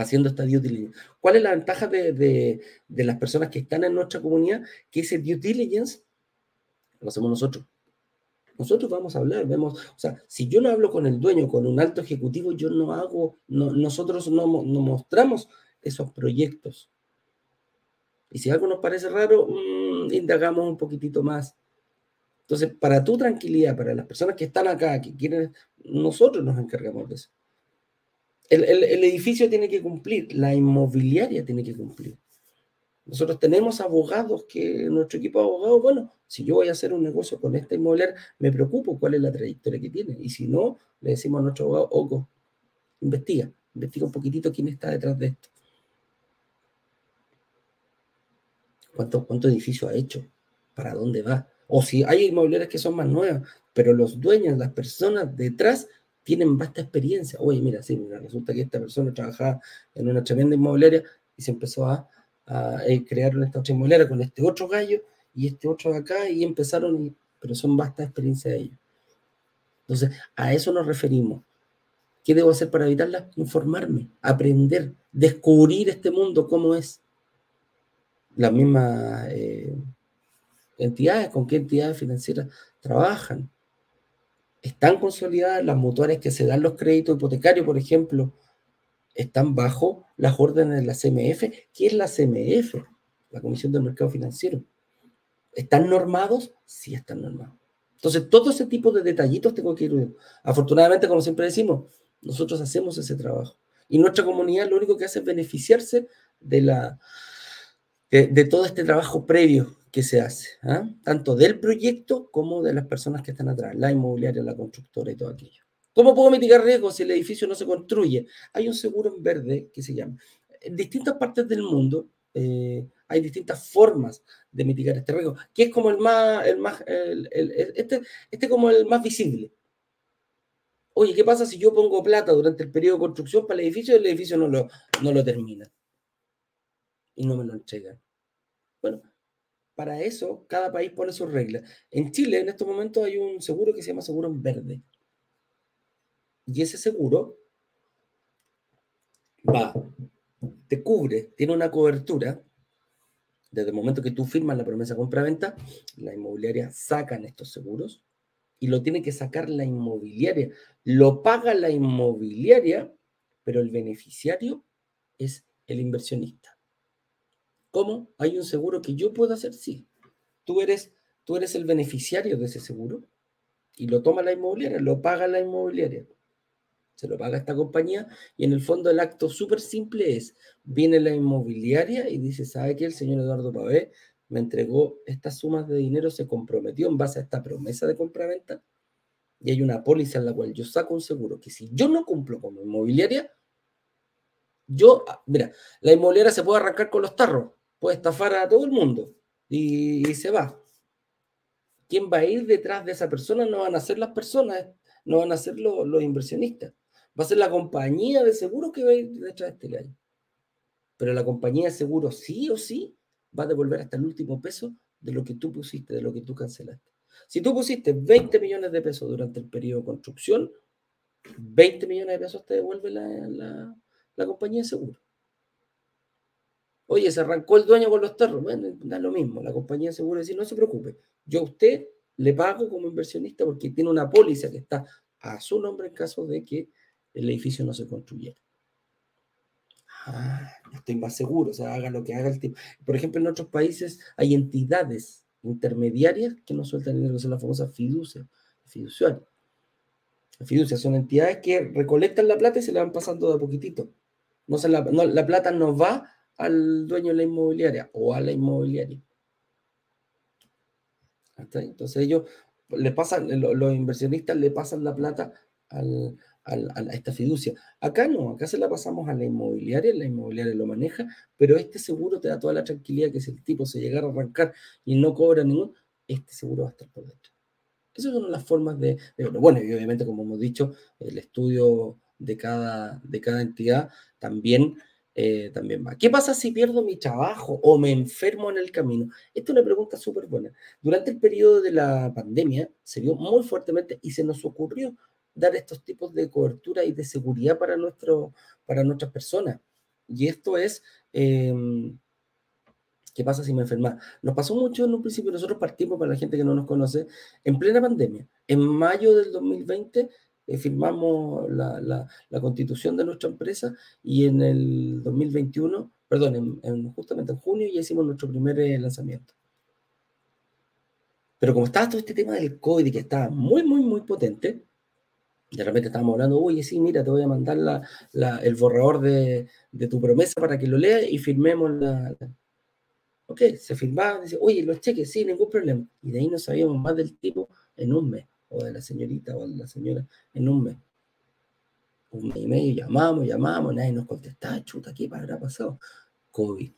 Haciendo esta due diligence. ¿Cuál es la ventaja de, las personas que están en nuestra comunidad? Que ese due diligence lo hacemos nosotros. Nosotros vamos a hablar, vemos, o sea, si yo no hablo con el dueño, con un alto ejecutivo, yo no hago, nosotros no, mostramos esos proyectos. Y si algo nos parece raro, mm, indagamos un poquitito más. Entonces, para tu tranquilidad, para las personas que están acá, que quieren, nosotros nos encargamos de eso. El, edificio tiene que cumplir, la inmobiliaria tiene que cumplir. Nosotros tenemos abogados que, nuestro equipo de abogados, bueno, si yo voy a hacer un negocio con esta inmobiliaria, me preocupo cuál es la trayectoria que tiene. Y si no, le decimos a nuestro abogado, Oco, investiga, investiga un poquitito quién está detrás de esto. ¿Cuánto, cuánto edificio ha hecho? ¿Para dónde va? O si hay inmobiliarias que son más nuevas, pero los dueños, las personas detrás, tienen vasta experiencia. Oye, mira, sí, resulta que esta persona trabajaba en una tremenda inmobiliaria y se empezó a, eh, crear una esta otra inmobiliaria con este otro gallo y este otro acá y empezaron, pero son vasta experiencia de ellos. Entonces, a eso nos referimos. ¿Qué debo hacer para evitarla? Informarme, aprender, descubrir este mundo, cómo es. Las mismas eh, entidades, con qué entidades financieras trabajan están consolidadas, las mutuarias que se dan los créditos hipotecarios, por ejemplo, están bajo las órdenes de la CMF. ¿Qué es la CMF? La Comisión del Mercado Financiero. ¿Están normados? Sí, están normados. Entonces, todo ese tipo de detallitos tengo que ir. Afortunadamente, como siempre decimos, nosotros hacemos ese trabajo. Y nuestra comunidad lo único que hace es beneficiarse de, la, de todo este trabajo previo que se hace, ¿ah? tanto del proyecto como de las personas que están atrás, la inmobiliaria, la constructora y todo aquello. ¿Cómo puedo mitigar riesgos si el edificio no se construye? Hay un seguro en verde que se llama. En distintas partes del mundo eh, hay distintas formas de mitigar este riesgo, que es como el más, el más, este, este como el más visible. Oye, ¿qué pasa si yo pongo plata durante el periodo de construcción para el edificio y el edificio no lo, no lo termina? Y no me lo entregan. Bueno, para eso, cada país pone sus reglas. En Chile, en estos momentos, hay un seguro que se llama seguro en verde. Y ese seguro va, te cubre, tiene una cobertura. Desde el momento que tú firmas la promesa compra-venta, la inmobiliaria sacan estos seguros y lo tiene que sacar la inmobiliaria. Lo paga la inmobiliaria, pero el beneficiario es el inversionista. ¿Cómo? ¿Hay un seguro que yo puedo hacer? Sí. Tú eres, tú eres el beneficiario de ese seguro y lo toma la inmobiliaria, lo paga la inmobiliaria. Se lo paga esta compañía y en el fondo el acto súper simple es, viene la inmobiliaria y dice, ¿sabe qué? El señor Eduardo Pavé me entregó estas sumas de dinero, se comprometió en base a esta promesa de compraventa y hay una póliza en la cual yo saco un seguro que si yo no cumplo como inmobiliaria, yo, ah, mira, la inmobiliaria se puede arrancar con los tarros, puede estafar a todo el mundo y, se va. ¿Quién va a ir detrás de esa persona? No van a ser las personas, no van a ser los, inversionistas. Va a ser la compañía de seguro que va a ir detrás de este gallo. Pero la compañía de seguro sí o sí va a devolver hasta el último peso de lo que tú pusiste, de lo que tú cancelaste. Si tú pusiste 20 millones de pesos durante el periodo de construcción, 20 millones de pesos te devuelve la, la compañía de seguro. Oye, se arrancó el dueño con los terros. Bueno, da lo mismo. La compañía seguro dice, no se preocupe. Yo a usted le pago como inversionista porque tiene una póliza que está a su nombre en caso de que el edificio no se construyera. Ah, estoy más seguro, o sea, haga lo que haga el tipo. Por ejemplo, en otros países hay entidades intermediarias que no sueltan dinero, son las famosas fiducias, fiduciarias. Fiducias son entidades que recolectan la plata y se la van pasando de a poquitito. No se la, la plata no va al dueño de la inmobiliaria o a la inmobiliaria. Entonces ellos le pasan, los inversionistas le pasan la plata a esta fiducia. Acá no, acá se la pasamos a la inmobiliaria, la inmobiliaria lo maneja, pero este seguro te da toda la tranquilidad que si el tipo se llegara a arrancar y no cobra ningún, este seguro va a estar por dentro. Esas son las formas de, bueno, y obviamente como hemos dicho, el estudio de cada, de cada entidad también, eh, también va. ¿Qué pasa si pierdo mi trabajo o me enfermo en el camino? Esta es una pregunta súper buena. Durante el periodo de la pandemia se vio muy fuertemente y se nos ocurrió dar estos tipos de cobertura y de seguridad para, nuestro, para nuestras personas. Y esto es, em, ¿qué pasa si me enferma? Nos pasó mucho en un principio, nosotros partimos, para la gente que no nos conoce, en plena pandemia. En mayo del 2020 eh, firmamos la, la, constitución de nuestra empresa y en el 2021, perdón, en, justamente en junio ya hicimos nuestro primer eh, lanzamiento. Pero como estaba todo este tema del COVID que estaba muy, muy, muy potente, de repente estábamos hablando, oye, sí, mira, te voy a mandar la, el borrador de, tu promesa para que lo leas y firmemos la, Ok, se firmaba, dice, oye, los cheques, sí, ningún problema. Y de ahí no sabíamos más del tipo en un mes, o de la señorita o de la señora en un mes. Un mes y medio, llamamos, llamamos, nadie nos contestaba, chuta, ¿qué habrá pasado? COVID,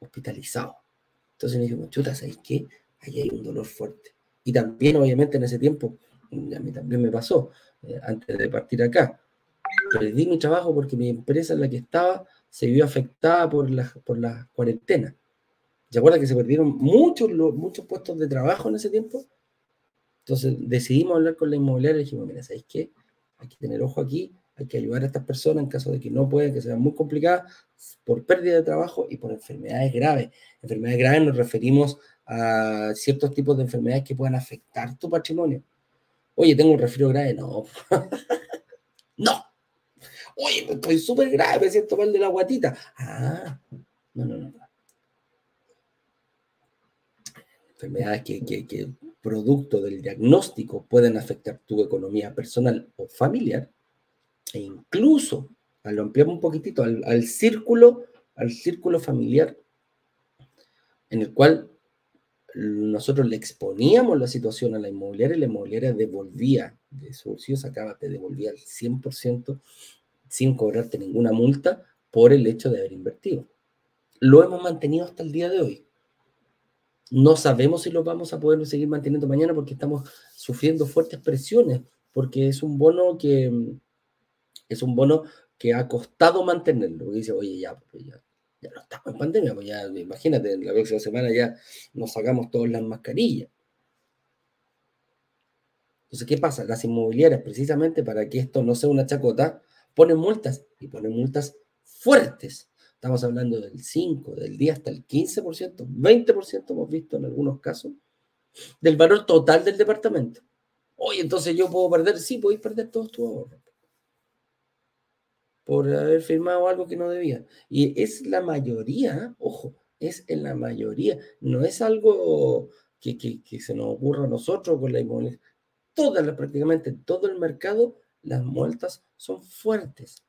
hospitalizado. Entonces nos dijimos, chuta, ¿sabes qué? Ahí hay un dolor fuerte. Y también, obviamente, en ese tiempo, a mí también me pasó, eh, antes de partir acá. Perdí mi trabajo porque mi empresa en la que estaba se vio afectada por la, por la cuarentena. ¿Se acuerdan que se perdieron muchos, muchos puestos de trabajo en ese tiempo? Entonces decidimos hablar con la inmobiliaria y dijimos, mira, ¿sabéis qué? Hay que tener ojo aquí, hay que ayudar a estas personas en caso de que no puedan, que sean muy complicadas por pérdida de trabajo y por enfermedades graves. Enfermedades graves nos referimos a ciertos tipos de enfermedades que puedan afectar tu patrimonio. Oye, tengo un resfriado grave. No. no. Oye, estoy súper grave, me siento mal de la guatita. Ah, no, no, no. Enfermedades que, que, producto del diagnóstico pueden afectar tu economía personal o familiar e incluso, lo ampliamos un poquitito, al, al círculo, al círculo familiar en el cual nosotros le exponíamos la situación a la inmobiliaria y la inmobiliaria devolvía de su bolsillo, sacaba, te devolvía el 100% sin cobrarte ninguna multa por el hecho de haber invertido. Lo hemos mantenido hasta el día de hoy. No sabemos si lo vamos a poder seguir manteniendo mañana porque estamos sufriendo fuertes presiones, porque es un bono que es un bono que ha costado mantenerlo. Porque dice, oye, ya, pues ya ya no estamos en pandemia, pues ya, imagínate, la próxima semana ya nos sacamos todas las mascarillas. Entonces, ¿qué pasa? Las inmobiliarias, precisamente para que esto no sea una chacota, ponen multas y ponen multas fuertes. Estamos hablando del 5, del 10 hasta el 15%, 20% hemos visto en algunos casos, del valor total del departamento. Oye, entonces yo puedo perder, sí, podéis perder todos tus ahorros por haber firmado algo que no debía. Y es la mayoría, ojo, es en la mayoría, no es algo que, se nos ocurra a nosotros con la inmobiliaria. Todas, prácticamente todo el mercado, las multas son fuertes.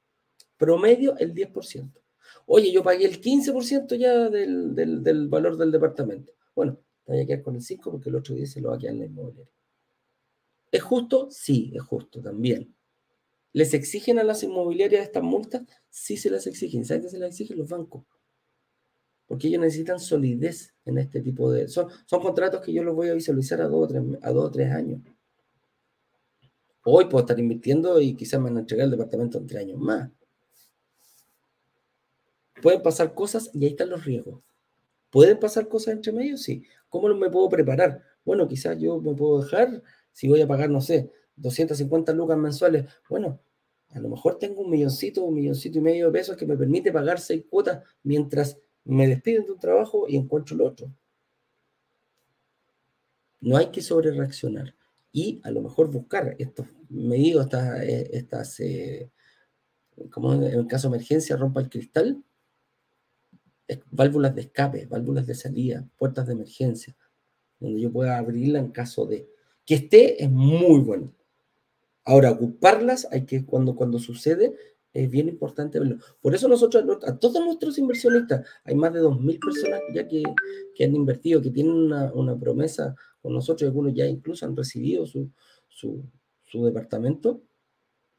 Promedio el 10%. Oye, yo pagué el 15% ya del, del, valor del departamento. Bueno, voy a quedar con el 5 porque el otro día se lo va a quedar en la inmobiliaria. ¿Es justo? Sí, es justo también. ¿Les exigen a las inmobiliarias estas multas? Sí se las exigen. ¿Saben qué se las exigen los bancos? Porque ellos necesitan solidez en este tipo de... Son, son contratos que yo los voy a visualizar a dos, o tres, a dos o tres años. Hoy puedo estar invirtiendo y quizás me van a entregar el departamento en tres años más. Pueden pasar cosas y ahí están los riesgos. ¿Pueden pasar cosas entre medio? Sí. ¿Cómo me puedo preparar? Bueno, quizás yo me puedo dejar, si voy a pagar, no sé, 250 lucas mensuales. Bueno, a lo mejor tengo un milloncito, un milloncito y medio de pesos que me permite pagar seis cuotas mientras me despiden de un trabajo y encuentro el otro. No hay que sobre reaccionar y a lo mejor buscar estos medios, estas, eh, estas eh, como en el caso de emergencia, rompa el cristal, válvulas de escape, válvulas de salida, puertas de emergencia. donde yo pueda abrirla en caso de que esté, es muy bueno. Ahora, ocuparlas, hay que, cuando, cuando sucede, es bien importante verlo. Por eso nosotros, a todos nuestros inversionistas, hay más de 2.000 personas ya que, que, han invertido, que tienen una, una, promesa con nosotros, algunos ya incluso han recibido su, su, su departamento.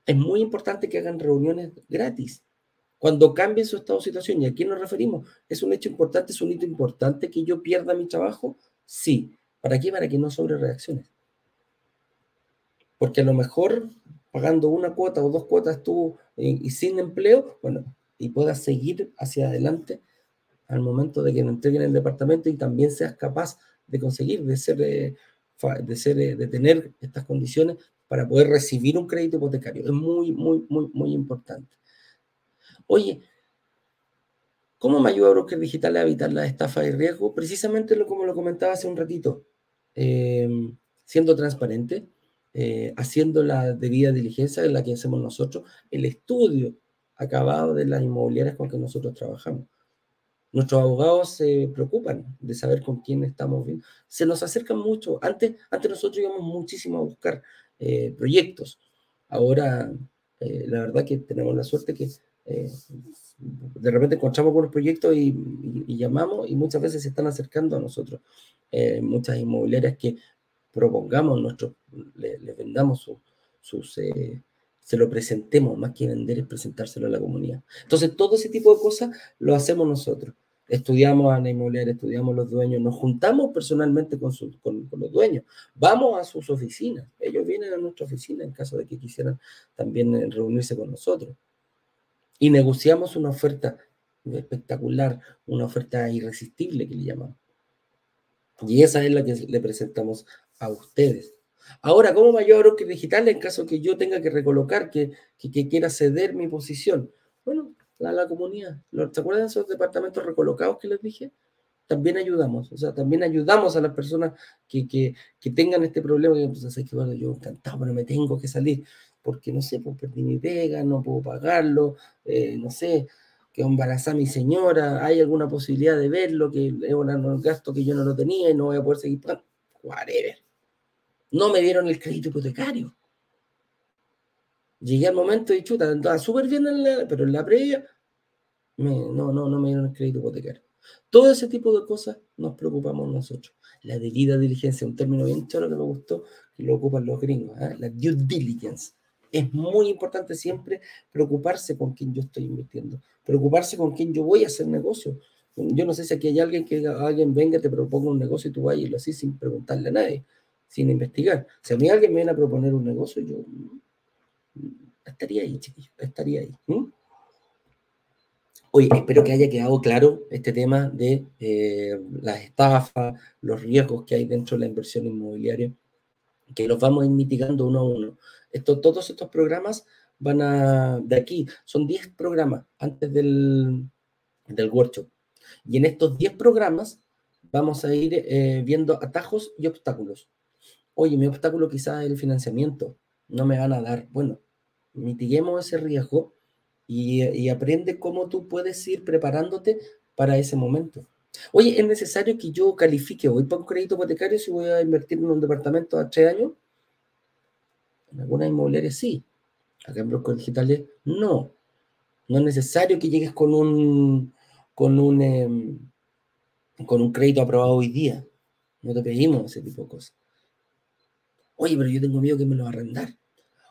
Es muy importante que hagan reuniones gratis. Cuando cambie su estado de situación, ¿y a quién nos referimos? ¿Es un hecho importante, es un hito importante que yo pierda mi trabajo? Sí. ¿Para qué? Para que no sobre reacciones. Porque a lo mejor pagando una cuota o dos cuotas tú y, sin empleo, bueno, y puedas seguir hacia adelante al momento de que nos entreguen el departamento y también seas capaz de conseguir, de ser, eh, de, ser eh, de tener estas condiciones para poder recibir un crédito hipotecario. Es muy, muy, muy, muy importante. Oye, ¿cómo me ayuda Broker Digital a evitar la estafa y riesgo? Precisamente lo, como lo comentaba hace un ratito, eh, siendo transparente, eh, haciendo la debida diligencia en la que hacemos nosotros, el estudio acabado de las inmobiliarias con que nosotros trabajamos. Nuestros abogados se preocupan de saber con quién estamos viendo. Se nos acercan mucho. Antes, antes nosotros íbamos muchísimo a buscar eh, proyectos. Ahora, eh, la verdad que tenemos la suerte que de repente encontramos buenos proyectos y, y, llamamos y muchas veces se están acercando a nosotros. muchas inmobiliarias que propongamos nuestro, le, vendamos sus, eh, se lo presentemos, más que vender es presentárselo a la comunidad. Entonces, todo ese tipo de cosas lo hacemos nosotros. Estudiamos a la inmobiliaria, estudiamos los dueños, nos juntamos personalmente con, con, los dueños, vamos a sus oficinas, ellos vienen a nuestra oficina en caso de que quisieran también eh, reunirse con nosotros. Y negociamos una oferta espectacular, una oferta irresistible que le llamamos. Y esa es la que le presentamos a ustedes. Ahora, ¿cómo mayor broker digital en caso que yo tenga que recolocar, que, que, quiera ceder mi posición? Bueno, la, la comunidad. ¿Se acuerdan de esos departamentos recolocados que les dije? También ayudamos, o sea, también ayudamos a las personas que, que, que tengan este problema. Que, pues, que bueno, yo encantado, pero me tengo que salir porque no sé, pues perdí mi pega, no puedo pagarlo, eh, no sé, que embarazada mi señora, hay alguna posibilidad de verlo, que es un gasto que yo no lo tenía y no voy a poder seguir pagando. Whatever no me dieron el crédito hipotecario. Llegué al momento y chuta, andaba súper bien, pero en la previa, no, no, no me dieron el crédito hipotecario. Todo ese tipo de cosas nos preocupamos nosotros. La debida diligencia, un término bien choro que me gustó, que lo ocupan los gringos, ¿eh? la due diligence. Es muy importante siempre preocuparse con quién yo estoy invirtiendo, preocuparse con quién yo voy a hacer negocio. Yo no sé si aquí hay alguien que alguien venga, te proponga un negocio y tú vayas y lo así sin preguntarle a nadie sin investigar. Si a mí alguien me viene a proponer un negocio, yo estaría ahí, chiquillo, estaría ahí. Oye, espero que haya quedado claro este tema de eh, las estafas, los riesgos que hay dentro de la inversión inmobiliaria, que los vamos a ir mitigando uno a uno. Esto, todos estos programas van a, de aquí, son 10 programas antes del, del workshop. Y en estos 10 programas vamos a ir eh, viendo atajos y obstáculos oye, mi obstáculo quizás es el financiamiento, no me van a dar. Bueno, mitiguemos ese riesgo y, aprende cómo tú puedes ir preparándote para ese momento. Oye, ¿es necesario que yo califique hoy para un crédito hipotecario si voy a invertir en un departamento a tres años? En algunas inmobiliarias sí. Acá en brokers digitales no. No es necesario que llegues con un, con un, em, con un crédito aprobado hoy día. No te pedimos ese tipo de cosas. Oye, pero yo tengo miedo que me lo va a arrendar.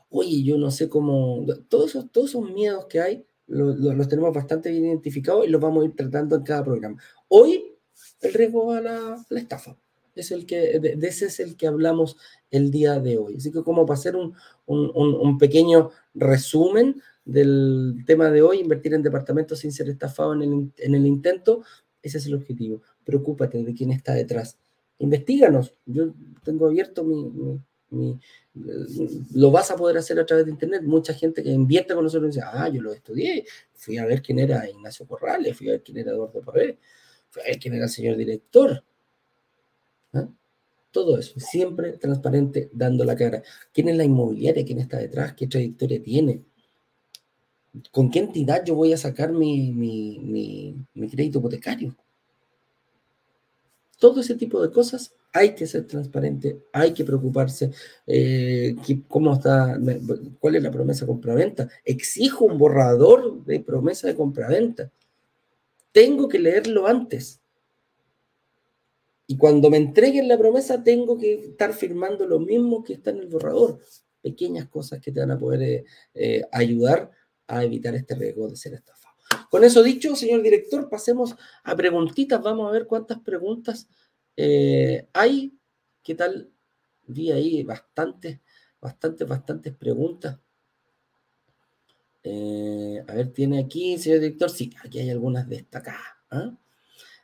Oye, yo no sé cómo. Todos esos, todos esos miedos que hay los tenemos bastante bien identificados y los vamos a ir tratando en cada programa. Hoy, el riesgo a la, estafa. Es el que, de, ese es el que hablamos el día de hoy. Así que, como para hacer un, un, un pequeño resumen del tema de hoy, invertir en departamentos sin ser estafado en el, en el intento, ese es el objetivo. Preocúpate de quién está detrás. Investíganos. Yo tengo abierto mi lo vas a poder hacer a través de Internet. Mucha gente que invierte con nosotros dice, ah, yo lo estudié, fui a ver quién era Ignacio Corrales, fui a ver quién era Eduardo Pavé, fui a ver quién era el señor director. ¿Ah? Todo eso, siempre transparente, dando la cara. ¿Quién es la inmobiliaria? ¿Quién está detrás? ¿Qué trayectoria tiene? ¿Con qué entidad yo voy a sacar mi, crédito hipotecario? todo ese tipo de cosas hay que ser transparente, hay que preocuparse. Eh, ¿Cómo está? ¿Cuál es la promesa de compraventa? Exijo un borrador de promesa de compraventa. Tengo que leerlo antes. Y cuando me entreguen la promesa, tengo que estar firmando lo mismo que está en el borrador. Pequeñas cosas que te van a poder eh, eh, ayudar a evitar este riesgo de ser estafado. Con eso dicho, señor director, pasemos a preguntitas. Vamos a ver cuántas preguntas eh, hay. ¿Qué tal? Vi ahí bastantes, bastantes, bastantes preguntas. a ver, tiene aquí, señor director. Sí, aquí hay algunas destacadas. ¿ah?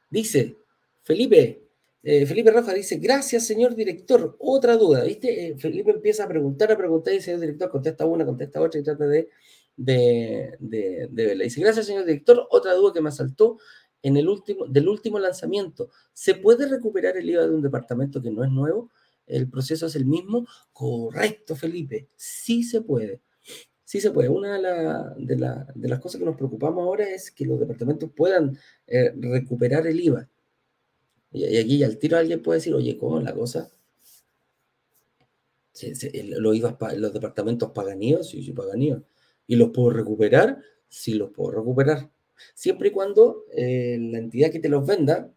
Dice, Felipe, eh, Felipe Rafa dice, gracias, señor director. Otra duda, ¿viste? Eh, Felipe empieza a preguntar, a preguntar, y el señor director contesta una, contesta otra y trata de, de, de, verla. Dice, gracias, señor director. Otra duda que me asaltó en el último, del último lanzamiento. ¿Se puede recuperar el IVA de un departamento que no es nuevo? ¿El proceso es el mismo? Correcto, Felipe. Sí se puede. Sí se puede. Una de, de, las cosas que nos preocupamos ahora es que los departamentos puedan eh, recuperar el IVA. Y, aquí al tiro alguien puede decir, oye, ¿cómo es la cosa? los departamentos paganíos, sí, sí, paganíos. ¿Y los puedo recuperar? Sí, los puedo recuperar. Siempre y cuando eh, la entidad que te los venda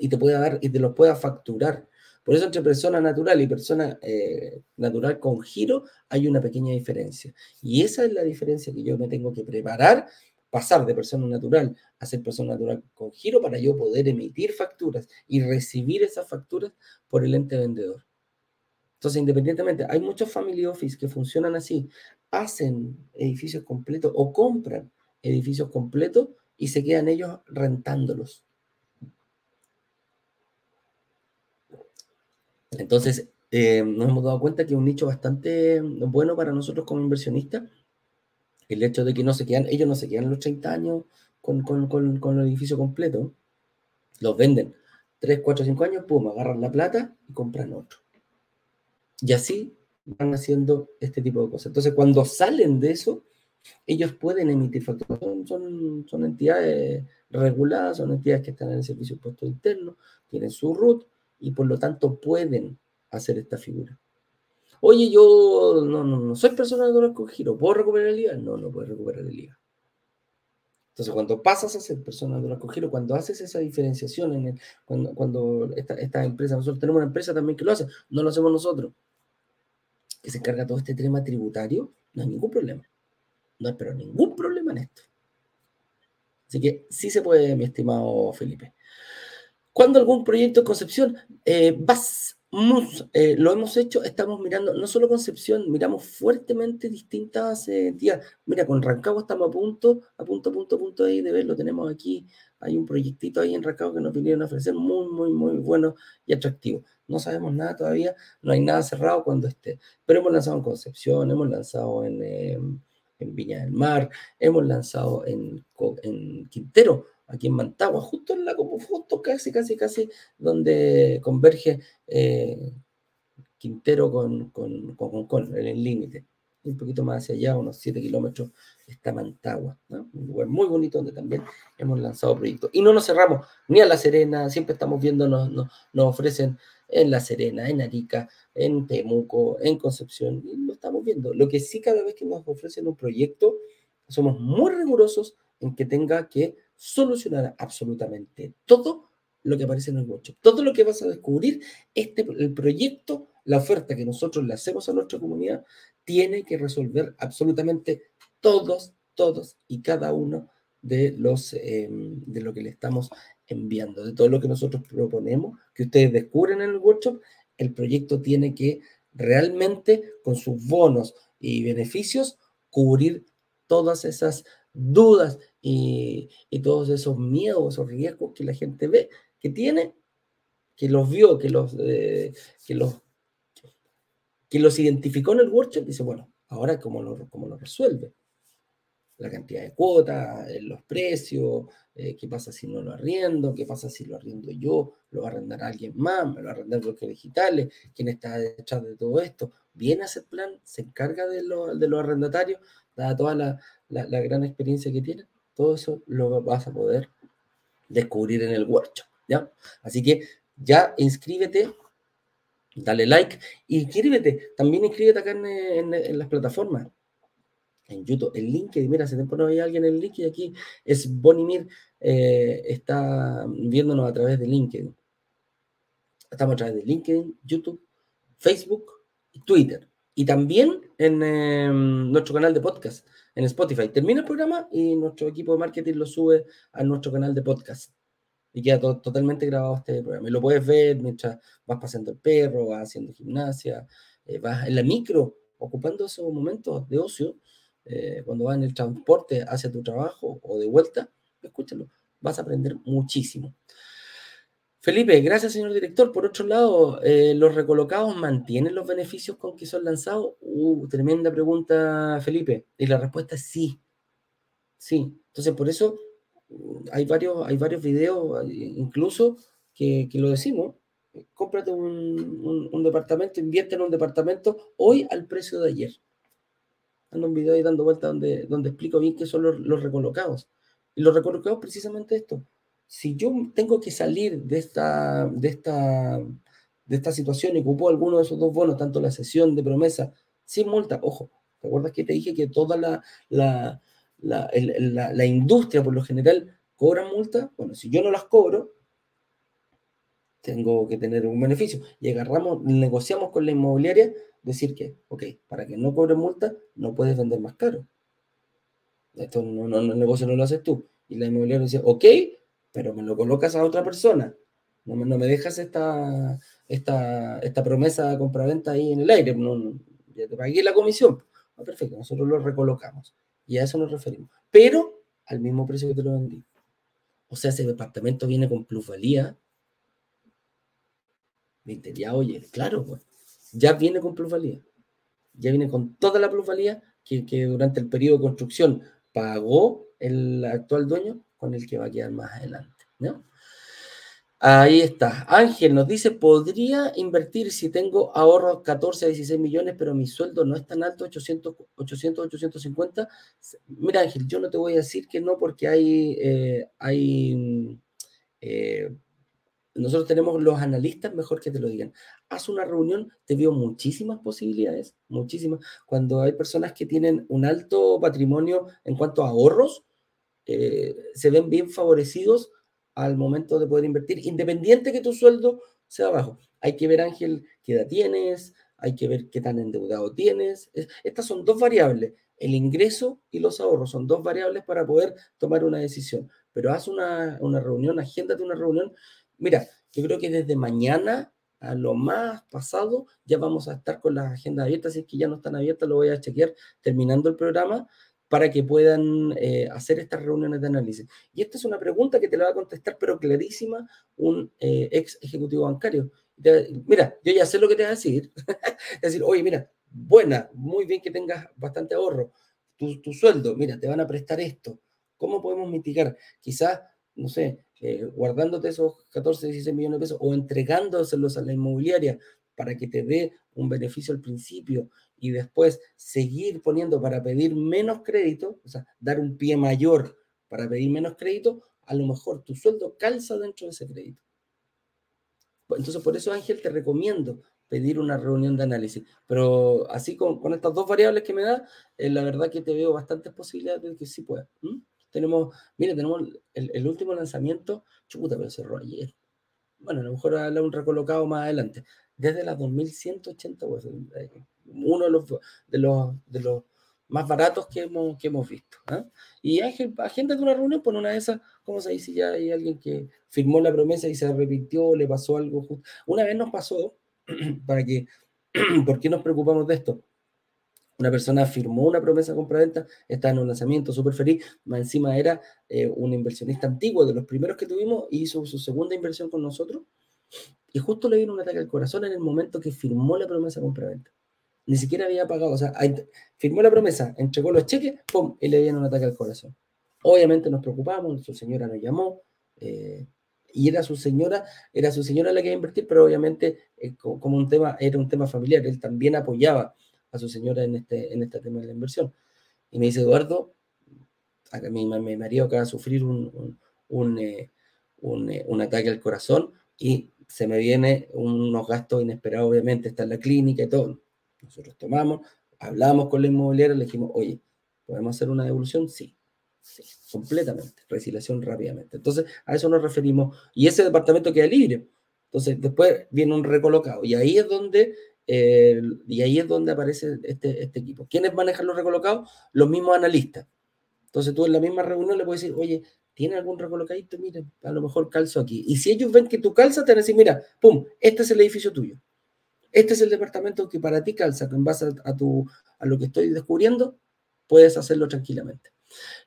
y te pueda dar y te los pueda facturar. Por eso entre persona natural y persona eh, natural con giro hay una pequeña diferencia. Y esa es la diferencia que yo me tengo que preparar pasar de persona natural a ser persona natural con giro para yo poder emitir facturas y recibir esas facturas por el ente vendedor. Entonces, independientemente, hay muchos family office que funcionan así, hacen edificios completos o compran edificios completos y se quedan ellos rentándolos. Entonces, eh, nos hemos dado cuenta que es un nicho bastante bueno para nosotros como inversionistas el hecho de que no se ellos no se quedan los 30 años con, el edificio completo, los venden 3, 4, 5 años, pum, agarran la plata y compran otro. Y así van haciendo este tipo de cosas. Entonces, cuando salen de eso, ellos pueden emitir facturas. Son, son, entidades reguladas, son entidades que están en el servicio de impuesto interno, tienen su RUT y por lo tanto pueden hacer esta figura. Oye, yo no, no, no soy persona natural con giro, ¿puedo recuperar el IVA? No, no puedes recuperar el IVA. Entonces, cuando pasas a ser persona natural con giro, cuando haces esa diferenciación, en el, cuando, cuando esta, esta, empresa, nosotros tenemos una empresa también que lo hace, no lo hacemos nosotros, que se encarga todo este tema tributario, no hay ningún problema. No hay ningún problema en esto. Así que sí se puede, mi estimado Felipe. Cuando algún proyecto de concepción eh, vas eh, lo hemos hecho, estamos mirando, no solo Concepción, miramos fuertemente distintas eh, Mira, con Rancagua estamos a punto, a punto, a punto, a punto de, de verlo. Tenemos aquí, hay un proyectito ahí en Rancagua que nos vinieron a ofrecer muy, muy, muy bueno y atractivo. No sabemos nada todavía, no hay nada cerrado cuando esté. Pero hemos lanzado en Concepción, hemos lanzado en, en Viña del Mar, hemos lanzado en Quintero aquí en Mantagua, justo en la justo casi, casi, casi donde converge eh, Quintero con, con, con, en el límite. Un poquito más hacia allá, unos 7 kilómetros, está Mantagua, un lugar muy bonito donde también hemos lanzado proyectos. Y no nos cerramos ni a La Serena, siempre estamos viendo, nos, nos, nos ofrecen en La Serena, en Arica, en Temuco, en Concepción, y lo estamos viendo. Lo que sí cada vez que nos ofrecen un proyecto, somos muy rigurosos en que tenga que solucionar absolutamente todo lo que aparece en el workshop. Todo lo que vas a descubrir, este, el proyecto, la oferta que nosotros le hacemos a nuestra comunidad, tiene que resolver absolutamente todos, todos y cada uno de los em, de lo que le estamos enviando, de todo lo que nosotros proponemos, que ustedes descubren en el workshop, el proyecto tiene que realmente con sus bonos y beneficios cubrir todas esas dudas y, todos esos miedos, esos riesgos que la gente ve, que tiene, que los vio, que los, eh, que los, que los identificó en el workshop, dice, bueno, ahora cómo lo, cómo lo resuelve. La cantidad de cuotas, eh, los precios, eh, qué pasa si no lo arriendo, qué pasa si lo arriendo yo, lo va a arrendar alguien más, me lo va a arrendar bloques digitales, quién está detrás de todo esto. Viene a ese plan, se encarga de, de los arrendatarios, dada toda la, la, gran experiencia que tiene, todo eso lo vas a poder descubrir en el workshop, ¿ya? Así que ya inscríbete, dale like inscríbete. También inscríbete acá en, las plataformas. En YouTube, el LinkedIn, mira, se te pone ahí alguien en el link y aquí es Bonimir, eh, está viéndonos a través de LinkedIn. Estamos a través de LinkedIn, YouTube, Facebook y Twitter. Y también en em, nuestro canal de podcast, en Spotify. Termina el programa y nuestro equipo de marketing lo sube a nuestro canal de podcast. Y queda totalmente grabado este programa. Y lo puedes ver mientras vas pasando el perro, vas haciendo gimnasia, eh, vas en la micro, ocupando esos momentos de ocio, eh, cuando vas en el transporte hacia tu trabajo o de vuelta, escúchalo, vas a aprender muchísimo. Felipe, gracias, señor director. Por otro lado, eh, ¿los recolocados mantienen los beneficios con que son lanzados? Uh, tremenda pregunta, Felipe. Y la respuesta es sí. Sí. Entonces, por eso mm, hay varios, hay varios videos, incluso, que, lo decimos. Cómprate un, departamento, invierte en un departamento hoy al precio de ayer. Ando un video ahí dando vuelta donde, donde explico bien qué son los, los recolocados. Y los recolocados, precisamente esto si yo tengo que salir de esta, de esta, de esta situación y ocupo alguno de esos dos bonos, tanto la sesión de promesa sin multa, ojo, ¿te acuerdas que te dije que toda la, la, la, la, industria por lo general cobra multa? Bueno, si yo no las cobro, tengo que tener un beneficio. Y agarramos, negociamos con la inmobiliaria, decir que, ok, para que no cobre multa, no puedes vender más caro. Esto no, no, el negocio no lo haces tú. Y la inmobiliaria dice, ok, pero me lo colocas a otra persona. No me, no me dejas esta, esta, esta promesa de compraventa ahí en el aire. No, ya te pagué la comisión. Ah, perfecto, nosotros lo recolocamos. Y a eso nos referimos. Pero al mismo precio que te lo vendí. O sea, ese departamento viene con plusvalía. Ya, oye, claro, pues, ya viene con plusvalía. Ya viene con toda la plusvalía que, que durante el periodo de construcción pagó el actual dueño con el que va a quedar más adelante. ¿no? Ahí está. Ángel nos dice, podría invertir si tengo ahorros 14 a 16 millones, pero mi sueldo no es tan alto, 800, 800 850. Mira Ángel, yo no te voy a decir que no porque hay, eh, hay eh, nosotros tenemos los analistas, mejor que te lo digan. Haz una reunión, te veo muchísimas posibilidades, muchísimas. Cuando hay personas que tienen un alto patrimonio en cuanto a ahorros, eh, se ven bien favorecidos al momento de poder invertir, independiente que tu sueldo sea bajo. Hay que ver, Ángel, qué edad tienes, hay que ver qué tan endeudado tienes. estas son dos variables, el ingreso y los ahorros, son dos variables para poder tomar una decisión. Pero haz una, una reunión, agéndate una reunión. Mira, yo creo que desde mañana a lo más pasado ya vamos a estar con las agendas abiertas, si es que ya no están abiertas, lo voy a chequear terminando el programa para que puedan eh, hacer estas reuniones de análisis. Y esta es una pregunta que te la va a contestar, pero clarísima, un eh, ex ejecutivo bancario. mira, yo ya sé lo que te va a decir. es decir, oye, mira, buena, muy bien que tengas bastante ahorro. Tu, tu, sueldo, mira, te van a prestar esto. ¿Cómo podemos mitigar? Quizás, no sé, eh, guardándote esos 14, 16 millones de pesos o entregándoselos a la inmobiliaria para que te dé un beneficio al principio y después seguir poniendo para pedir menos crédito, o sea, dar un pie mayor para pedir menos crédito, a lo mejor tu sueldo calza dentro de ese crédito. Entonces, por eso, Ángel, te recomiendo pedir una reunión de análisis. Pero así con, con estas dos variables que me da, eh, la verdad que te veo bastantes posibilidades de que sí pueda. Tenemos, mire, tenemos el, el, último lanzamiento, chuputa, pero cerró ayer. Bueno, a lo mejor habla un recolocado más adelante. Desde las 2180, pues, uno de los, de los, de los más baratos que hemos, que hemos visto. ¿ah? Y hay agenda de una reunión, por pues, una de esas, ¿cómo se dice? Ya hay alguien que firmó la promesa y se arrepintió, le pasó algo justo. Una vez nos pasó, para que, ¿por qué nos preocupamos de esto? Una persona firmó una promesa de compraventa, está en un lanzamiento súper feliz, más encima era eh, un inversionista antiguo, de los primeros que tuvimos, hizo su segunda inversión con nosotros, y justo le vino un ataque al corazón en el momento que firmó la promesa de compraventa ni siquiera había pagado, o sea, firmó la promesa, entregó los cheques, ¡pum! y le dieron un ataque al corazón. Obviamente nos preocupamos, su señora nos llamó, eh, y era su señora, era su señora la que iba a invertir, pero obviamente eh, como un tema, era un tema familiar, él también apoyaba a su señora en este, en este tema de la inversión. Y me dice, Eduardo, a mi, mi marido acaba de sufrir un, un, eh, eh, un ataque al corazón y se me viene unos gastos inesperados, obviamente, está en la clínica y todo. Nosotros tomamos, hablamos con la inmobiliaria, le dijimos, oye, ¿podemos hacer una devolución? Sí, sí, completamente, resiliación rápidamente. Entonces, a eso nos referimos, y ese departamento queda libre. Entonces, después viene un recolocado, y ahí es donde, eh, y ahí es donde aparece este, este equipo. ¿Quiénes manejan los recolocados? Los mismos analistas. Entonces, tú en la misma reunión le puedes decir, oye, ¿tiene algún recolocadito? Mira, a lo mejor calzo aquí. Y si ellos ven que tú calzas, te van a decir, mira, pum, este es el edificio tuyo. Este es el departamento que para ti calza, en base a, tu, a lo que estoy descubriendo, puedes hacerlo tranquilamente.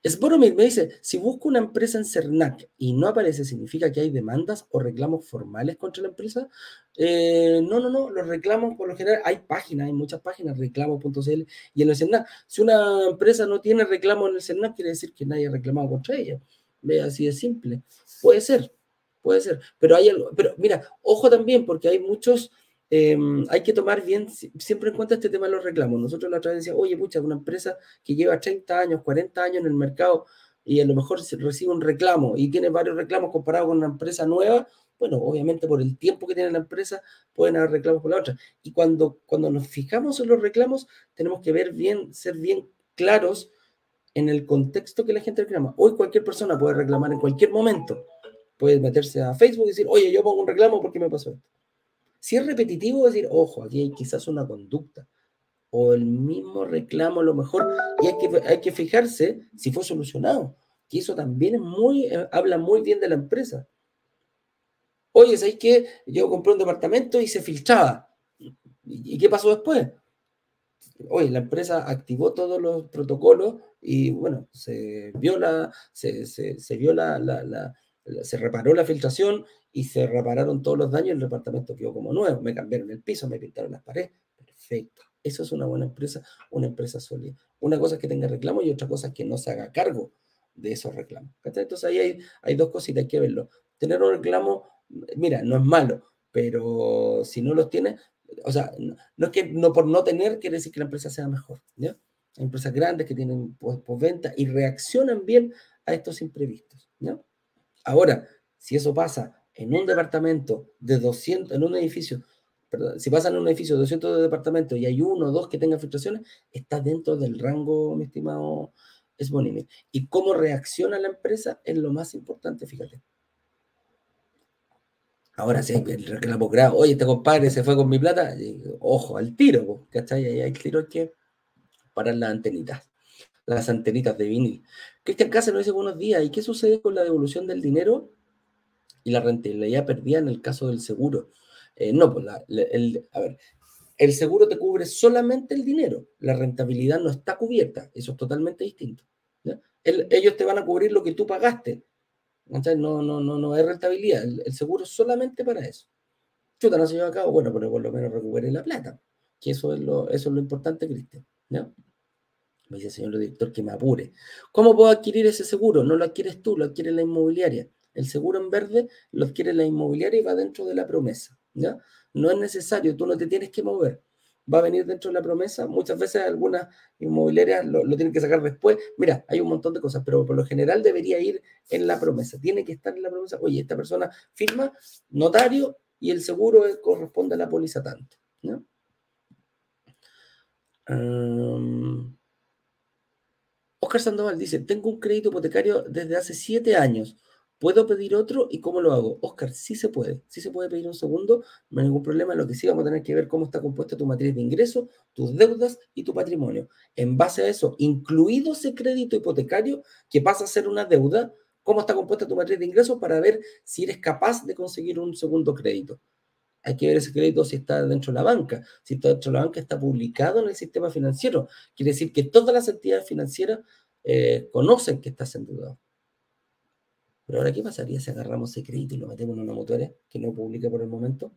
Sboromir me dice, si busco una empresa en CERNAC y no aparece, ¿significa que hay demandas o reclamos formales contra la empresa? Eh, no, no, no, los reclamos por lo general, hay páginas, hay muchas páginas, reclamos.cl y en el CERNAC. Si una empresa no tiene reclamo en el CERNAC, quiere decir que nadie ha reclamado contra ella. Ve así de simple. Puede ser, puede ser. Pero hay algo, pero mira, ojo también, porque hay muchos Em, hay que tomar bien siempre en cuenta este tema de los reclamos. Nosotros la otra vez decíamos, oye, pucha, una empresa que lleva 30 años, 40 años en el mercado y a lo mejor recibe un reclamo y tiene varios reclamos comparado con una empresa nueva, bueno, obviamente por el tiempo que tiene la empresa pueden haber reclamos por la otra. Y cuando, cuando nos fijamos en los reclamos, tenemos que ver bien, ser bien claros en el contexto que la gente reclama. Hoy cualquier persona puede reclamar en cualquier momento. Puede meterse a Facebook y decir, oye, yo pongo un reclamo porque me pasó esto. Si es repetitivo, decir, ojo, aquí hay quizás una conducta o el mismo reclamo a lo mejor, y hay que, hay que fijarse si fue solucionado, que eso también eh, habla muy bien de la empresa. Oye, ¿sabes que Yo compré un departamento y se filtraba. ¿Y, qué pasó después? Oye, la empresa activó todos los protocolos y bueno, se vio la, se, se, vio la, la, se reparó la filtración y se repararon todos los daños, el departamento quedó como nuevo, me cambiaron el piso, me pintaron las paredes, perfecto. Eso es una buena empresa, una empresa sólida. Una cosa es que tenga reclamo y otra cosa es que no se haga cargo de esos reclamos. Entonces ahí hay, hay dos cositas, hay que verlo. Tener un reclamo, mira, no es malo, pero si no los tiene, o sea, no, es que no por no tener quiere decir que la empresa sea mejor. ¿ya? Hay empresas grandes que tienen postventa y reaccionan bien a estos imprevistos. ¿ya? Ahora, si eso pasa en un departamento de 200, en un edificio, perdón, si pasa en un edificio de 200 de departamentos y hay uno o dos que tengan filtraciones, está dentro del rango, mi estimado Smonimi. Y cómo reacciona la empresa es lo más importante, fíjate. Ahora, hay el reclamo grave, oye, este compadre se fue con mi plata, ojo, al tiro, ¿cachai? Ahí hay tiro que parar las antenitas, las antenitas de vinil. Cristian Cáceres nos dice buenos días, ¿y qué sucede con la devolución del dinero? Y la rentabilidad perdida en el caso del seguro. Eh, no, pues el, a ver, el seguro te cubre solamente el dinero, la rentabilidad no está cubierta, eso es totalmente distinto. ellos te van a cubrir lo que tú pagaste, no, no, no, no hay rentabilidad, el, seguro es solamente para eso. Chuta, no se lleva a cabo, bueno, pero por lo menos recupere la plata, que eso es lo, eso es lo importante, Cristian. Me dice el señor director que me apure. ¿Cómo puedo adquirir ese seguro? No lo adquieres tú, lo adquiere la inmobiliaria. El seguro en verde lo adquiere la inmobiliaria y va dentro de la promesa. No es necesario, tú no te tienes que mover. Va a venir dentro de la promesa. Muchas veces algunas inmobiliarias lo, tienen que sacar después. Mira, hay un montón de cosas, pero por lo general debería ir en la promesa. Tiene que estar en la promesa. Oye, esta persona firma, notario, y el seguro corresponde a la póliza tanto. Oscar Sandoval dice, tengo un crédito hipotecario desde hace siete años. ¿Puedo pedir otro y cómo lo hago? Oscar, sí se puede, sí se puede pedir un segundo, no hay ningún problema. Lo que sí vamos a tener que ver cómo está compuesta tu matriz de ingresos, tus deudas y tu patrimonio. En base a eso, incluido ese crédito hipotecario que pasa a ser una deuda, cómo está compuesta tu matriz de ingresos para ver si eres capaz de conseguir un segundo crédito. Hay que ver ese crédito si está dentro de la banca. Si está dentro de la banca, está publicado en el sistema financiero. Quiere decir que todas las entidades financieras eh, conocen que estás endeudado. Pero ahora, ¿qué pasaría si agarramos ese crédito y lo metemos en una mutuaria que no publica por el momento?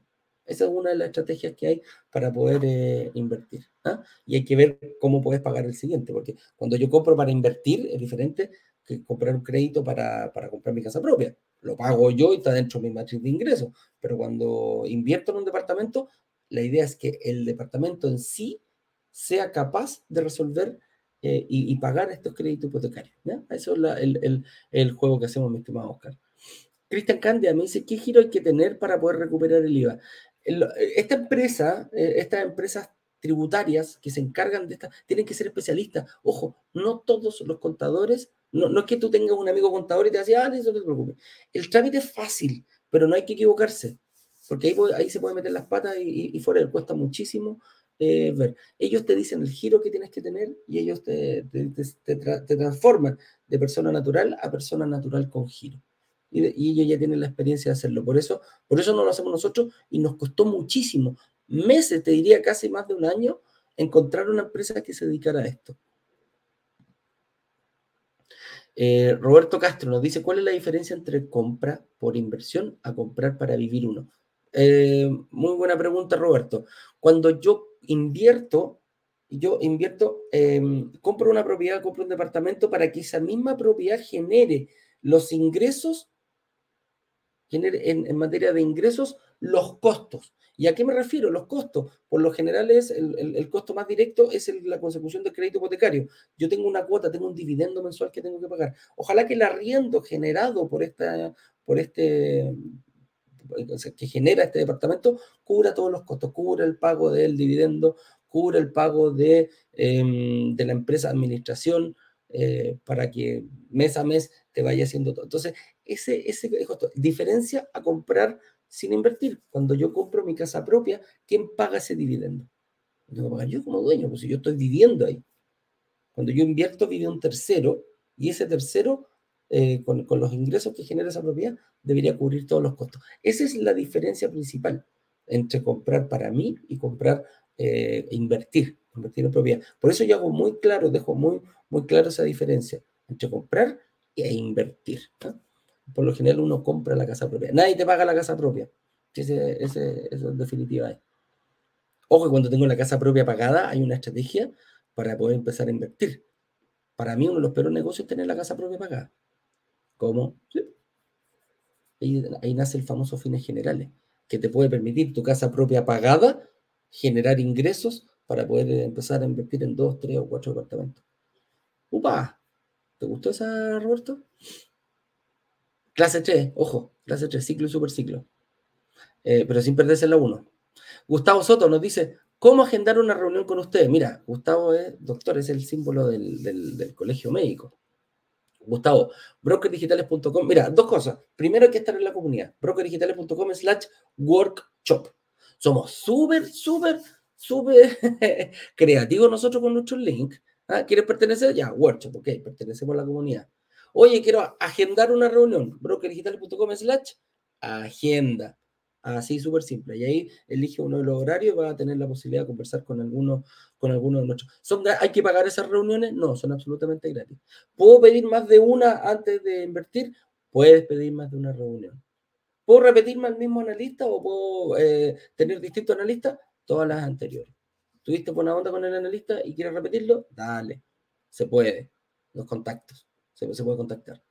Esa es una de las estrategias que hay para poder eh, invertir. ¿ah? Y hay que ver cómo puedes pagar el siguiente, porque cuando yo compro para invertir es diferente que comprar un crédito para, para comprar mi casa propia. Lo pago yo y está dentro de mi matriz de ingresos. Pero cuando invierto en un departamento, la idea es que el departamento en sí sea capaz de resolver eh, y, pagar estos créditos hipotecarios. ¿ya? Eso es el, el, el, juego que hacemos, mi estimado Oscar. Cristian Candia me dice, ¿qué giro hay que tener para poder recuperar el IVA? Esta empresa, eh, estas empresas tributarias que se encargan de esta, tienen que ser especialistas. Ojo, no todos los contadores, no, no es que tú tengas un amigo contador y te diga, ah, no te preocupes. El trámite es fácil, pero no hay que equivocarse, porque ahí, ahí se puede meter las patas y, y fuera, cuesta muchísimo eh, ver. Ellos te dicen el giro que tienes que tener y ellos te, te, transforman de persona natural a persona natural con giro. Y, y, ellos ya tienen la experiencia de hacerlo. Por eso, por eso no lo hacemos nosotros y nos costó muchísimo meses, te diría casi más de un año, encontrar una empresa que se dedicara a esto. Eh, Roberto Castro nos dice, ¿cuál es la diferencia entre compra por inversión a comprar para vivir uno? Eh, muy buena pregunta, Roberto. Cuando yo invierto, yo invierto, em, compro una propiedad, compro un departamento para que esa misma propiedad genere los ingresos, genere en materia de ingresos, los costos. ¿Y a qué me refiero? Los costos. Por lo general es el, costo más directo es la consecución del crédito hipotecario. Yo tengo una cuota, tengo un dividendo mensual que tengo que pagar. Ojalá que el arriendo generado por esta, por este, que genera este departamento, cubra todos los costos, cubra el pago del dividendo, cubra el pago de, em, de la empresa administración, eh, para que mes a mes te vaya haciendo todo. Entonces, ese, ese costo, diferencia a comprar sin invertir. Cuando yo compro mi casa propia, ¿quién paga ese dividendo? Pagar yo como dueño, pues si yo estoy viviendo ahí. Cuando yo invierto, vive un tercero y ese tercero, eh, con, los ingresos que genera esa propiedad, debería cubrir todos los costos. Esa es la diferencia principal entre comprar para mí y comprar, eh, invertir, invertir en propiedad. Por eso yo hago muy claro, dejo muy, muy claro esa diferencia entre comprar e invertir por lo general uno compra la casa propia. Nadie te paga la casa propia. Ese, eso es definitiva. Ojo, cuando tengo la casa propia pagada, hay una estrategia para poder empezar a invertir. Para mí, uno de los peores negocios es tener la casa propia pagada. ¿Cómo? Ahí, nace el famoso fines generales, que te puede permitir tu casa propia pagada generar ingresos para poder empezar a invertir en dos, tres o cuatro departamentos. ¡Upa! ¿Te gustó esa, Roberto? Clase 3, ojo, clase 3, ciclo y superciclo. Eh, pero sin perderse la 1. Gustavo Soto nos dice, ¿cómo agendar una reunión con usted? Mira, Gustavo es doctor, es el símbolo del, colegio médico. Gustavo, brokerdigitales.com. Mira, dos cosas. Primero hay que estar en la comunidad. brokerdigitales.com slash workshop. Somos súper, súper, súper creativos nosotros con nuestros links. ¿Ah? ¿Quieres pertenecer? Ya, workshop, ok, pertenecemos a la comunidad. Oye, quiero agendar una reunión, brokerdigital.com slash agenda. Así, súper simple. Y ahí elige uno de los horarios y va a tener la posibilidad de conversar con alguno, con alguno de nuestros. ¿Son, ¿Hay que pagar esas reuniones? No, son absolutamente gratis. ¿Puedo pedir más de una antes de invertir? Puedes pedir más de una reunión. ¿Puedo repetirme al mismo analista o puedo eh, tener distintos analistas? Todas las anteriores. ¿Tuviste buena onda con el analista y quieres repetirlo? Dale, se puede. Los contactos se, puede contactar.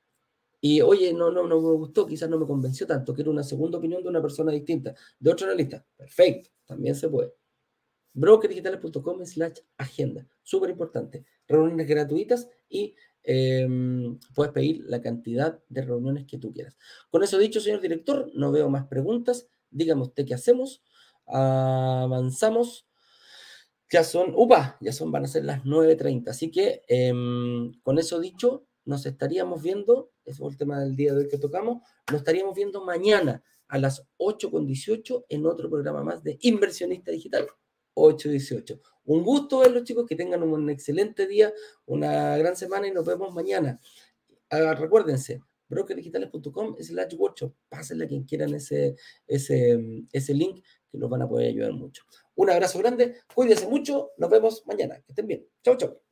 Y oye, no, no, no me gustó, quizás no me convenció tanto, quiero una segunda opinión de una persona distinta, de otro analista. Perfecto, también se puede. Brokerdigitales.com slash agenda, súper importante. Reuniones gratuitas y em, puedes pedir la cantidad de reuniones que tú quieras. Con eso dicho, señor director, no veo más preguntas. Dígame usted qué hacemos. Avanzamos. Ya son, upa, ya son, van a ser las 9.30. Así que em, con eso dicho, nos estaríamos viendo, ese fue el tema del día de hoy que tocamos, nos estaríamos viendo mañana a las 8.18 en otro programa más de Inversionista Digital 8.18. Un gusto verlos chicos, que tengan un excelente día, una gran semana y nos vemos mañana. Ah, recuérdense, brokerdigitales.com slash workshop, pásenle a quien quieran ese, ese, ese link que nos van a poder ayudar mucho. Un abrazo grande, cuídense mucho, nos vemos mañana, que estén bien. Chau, chau.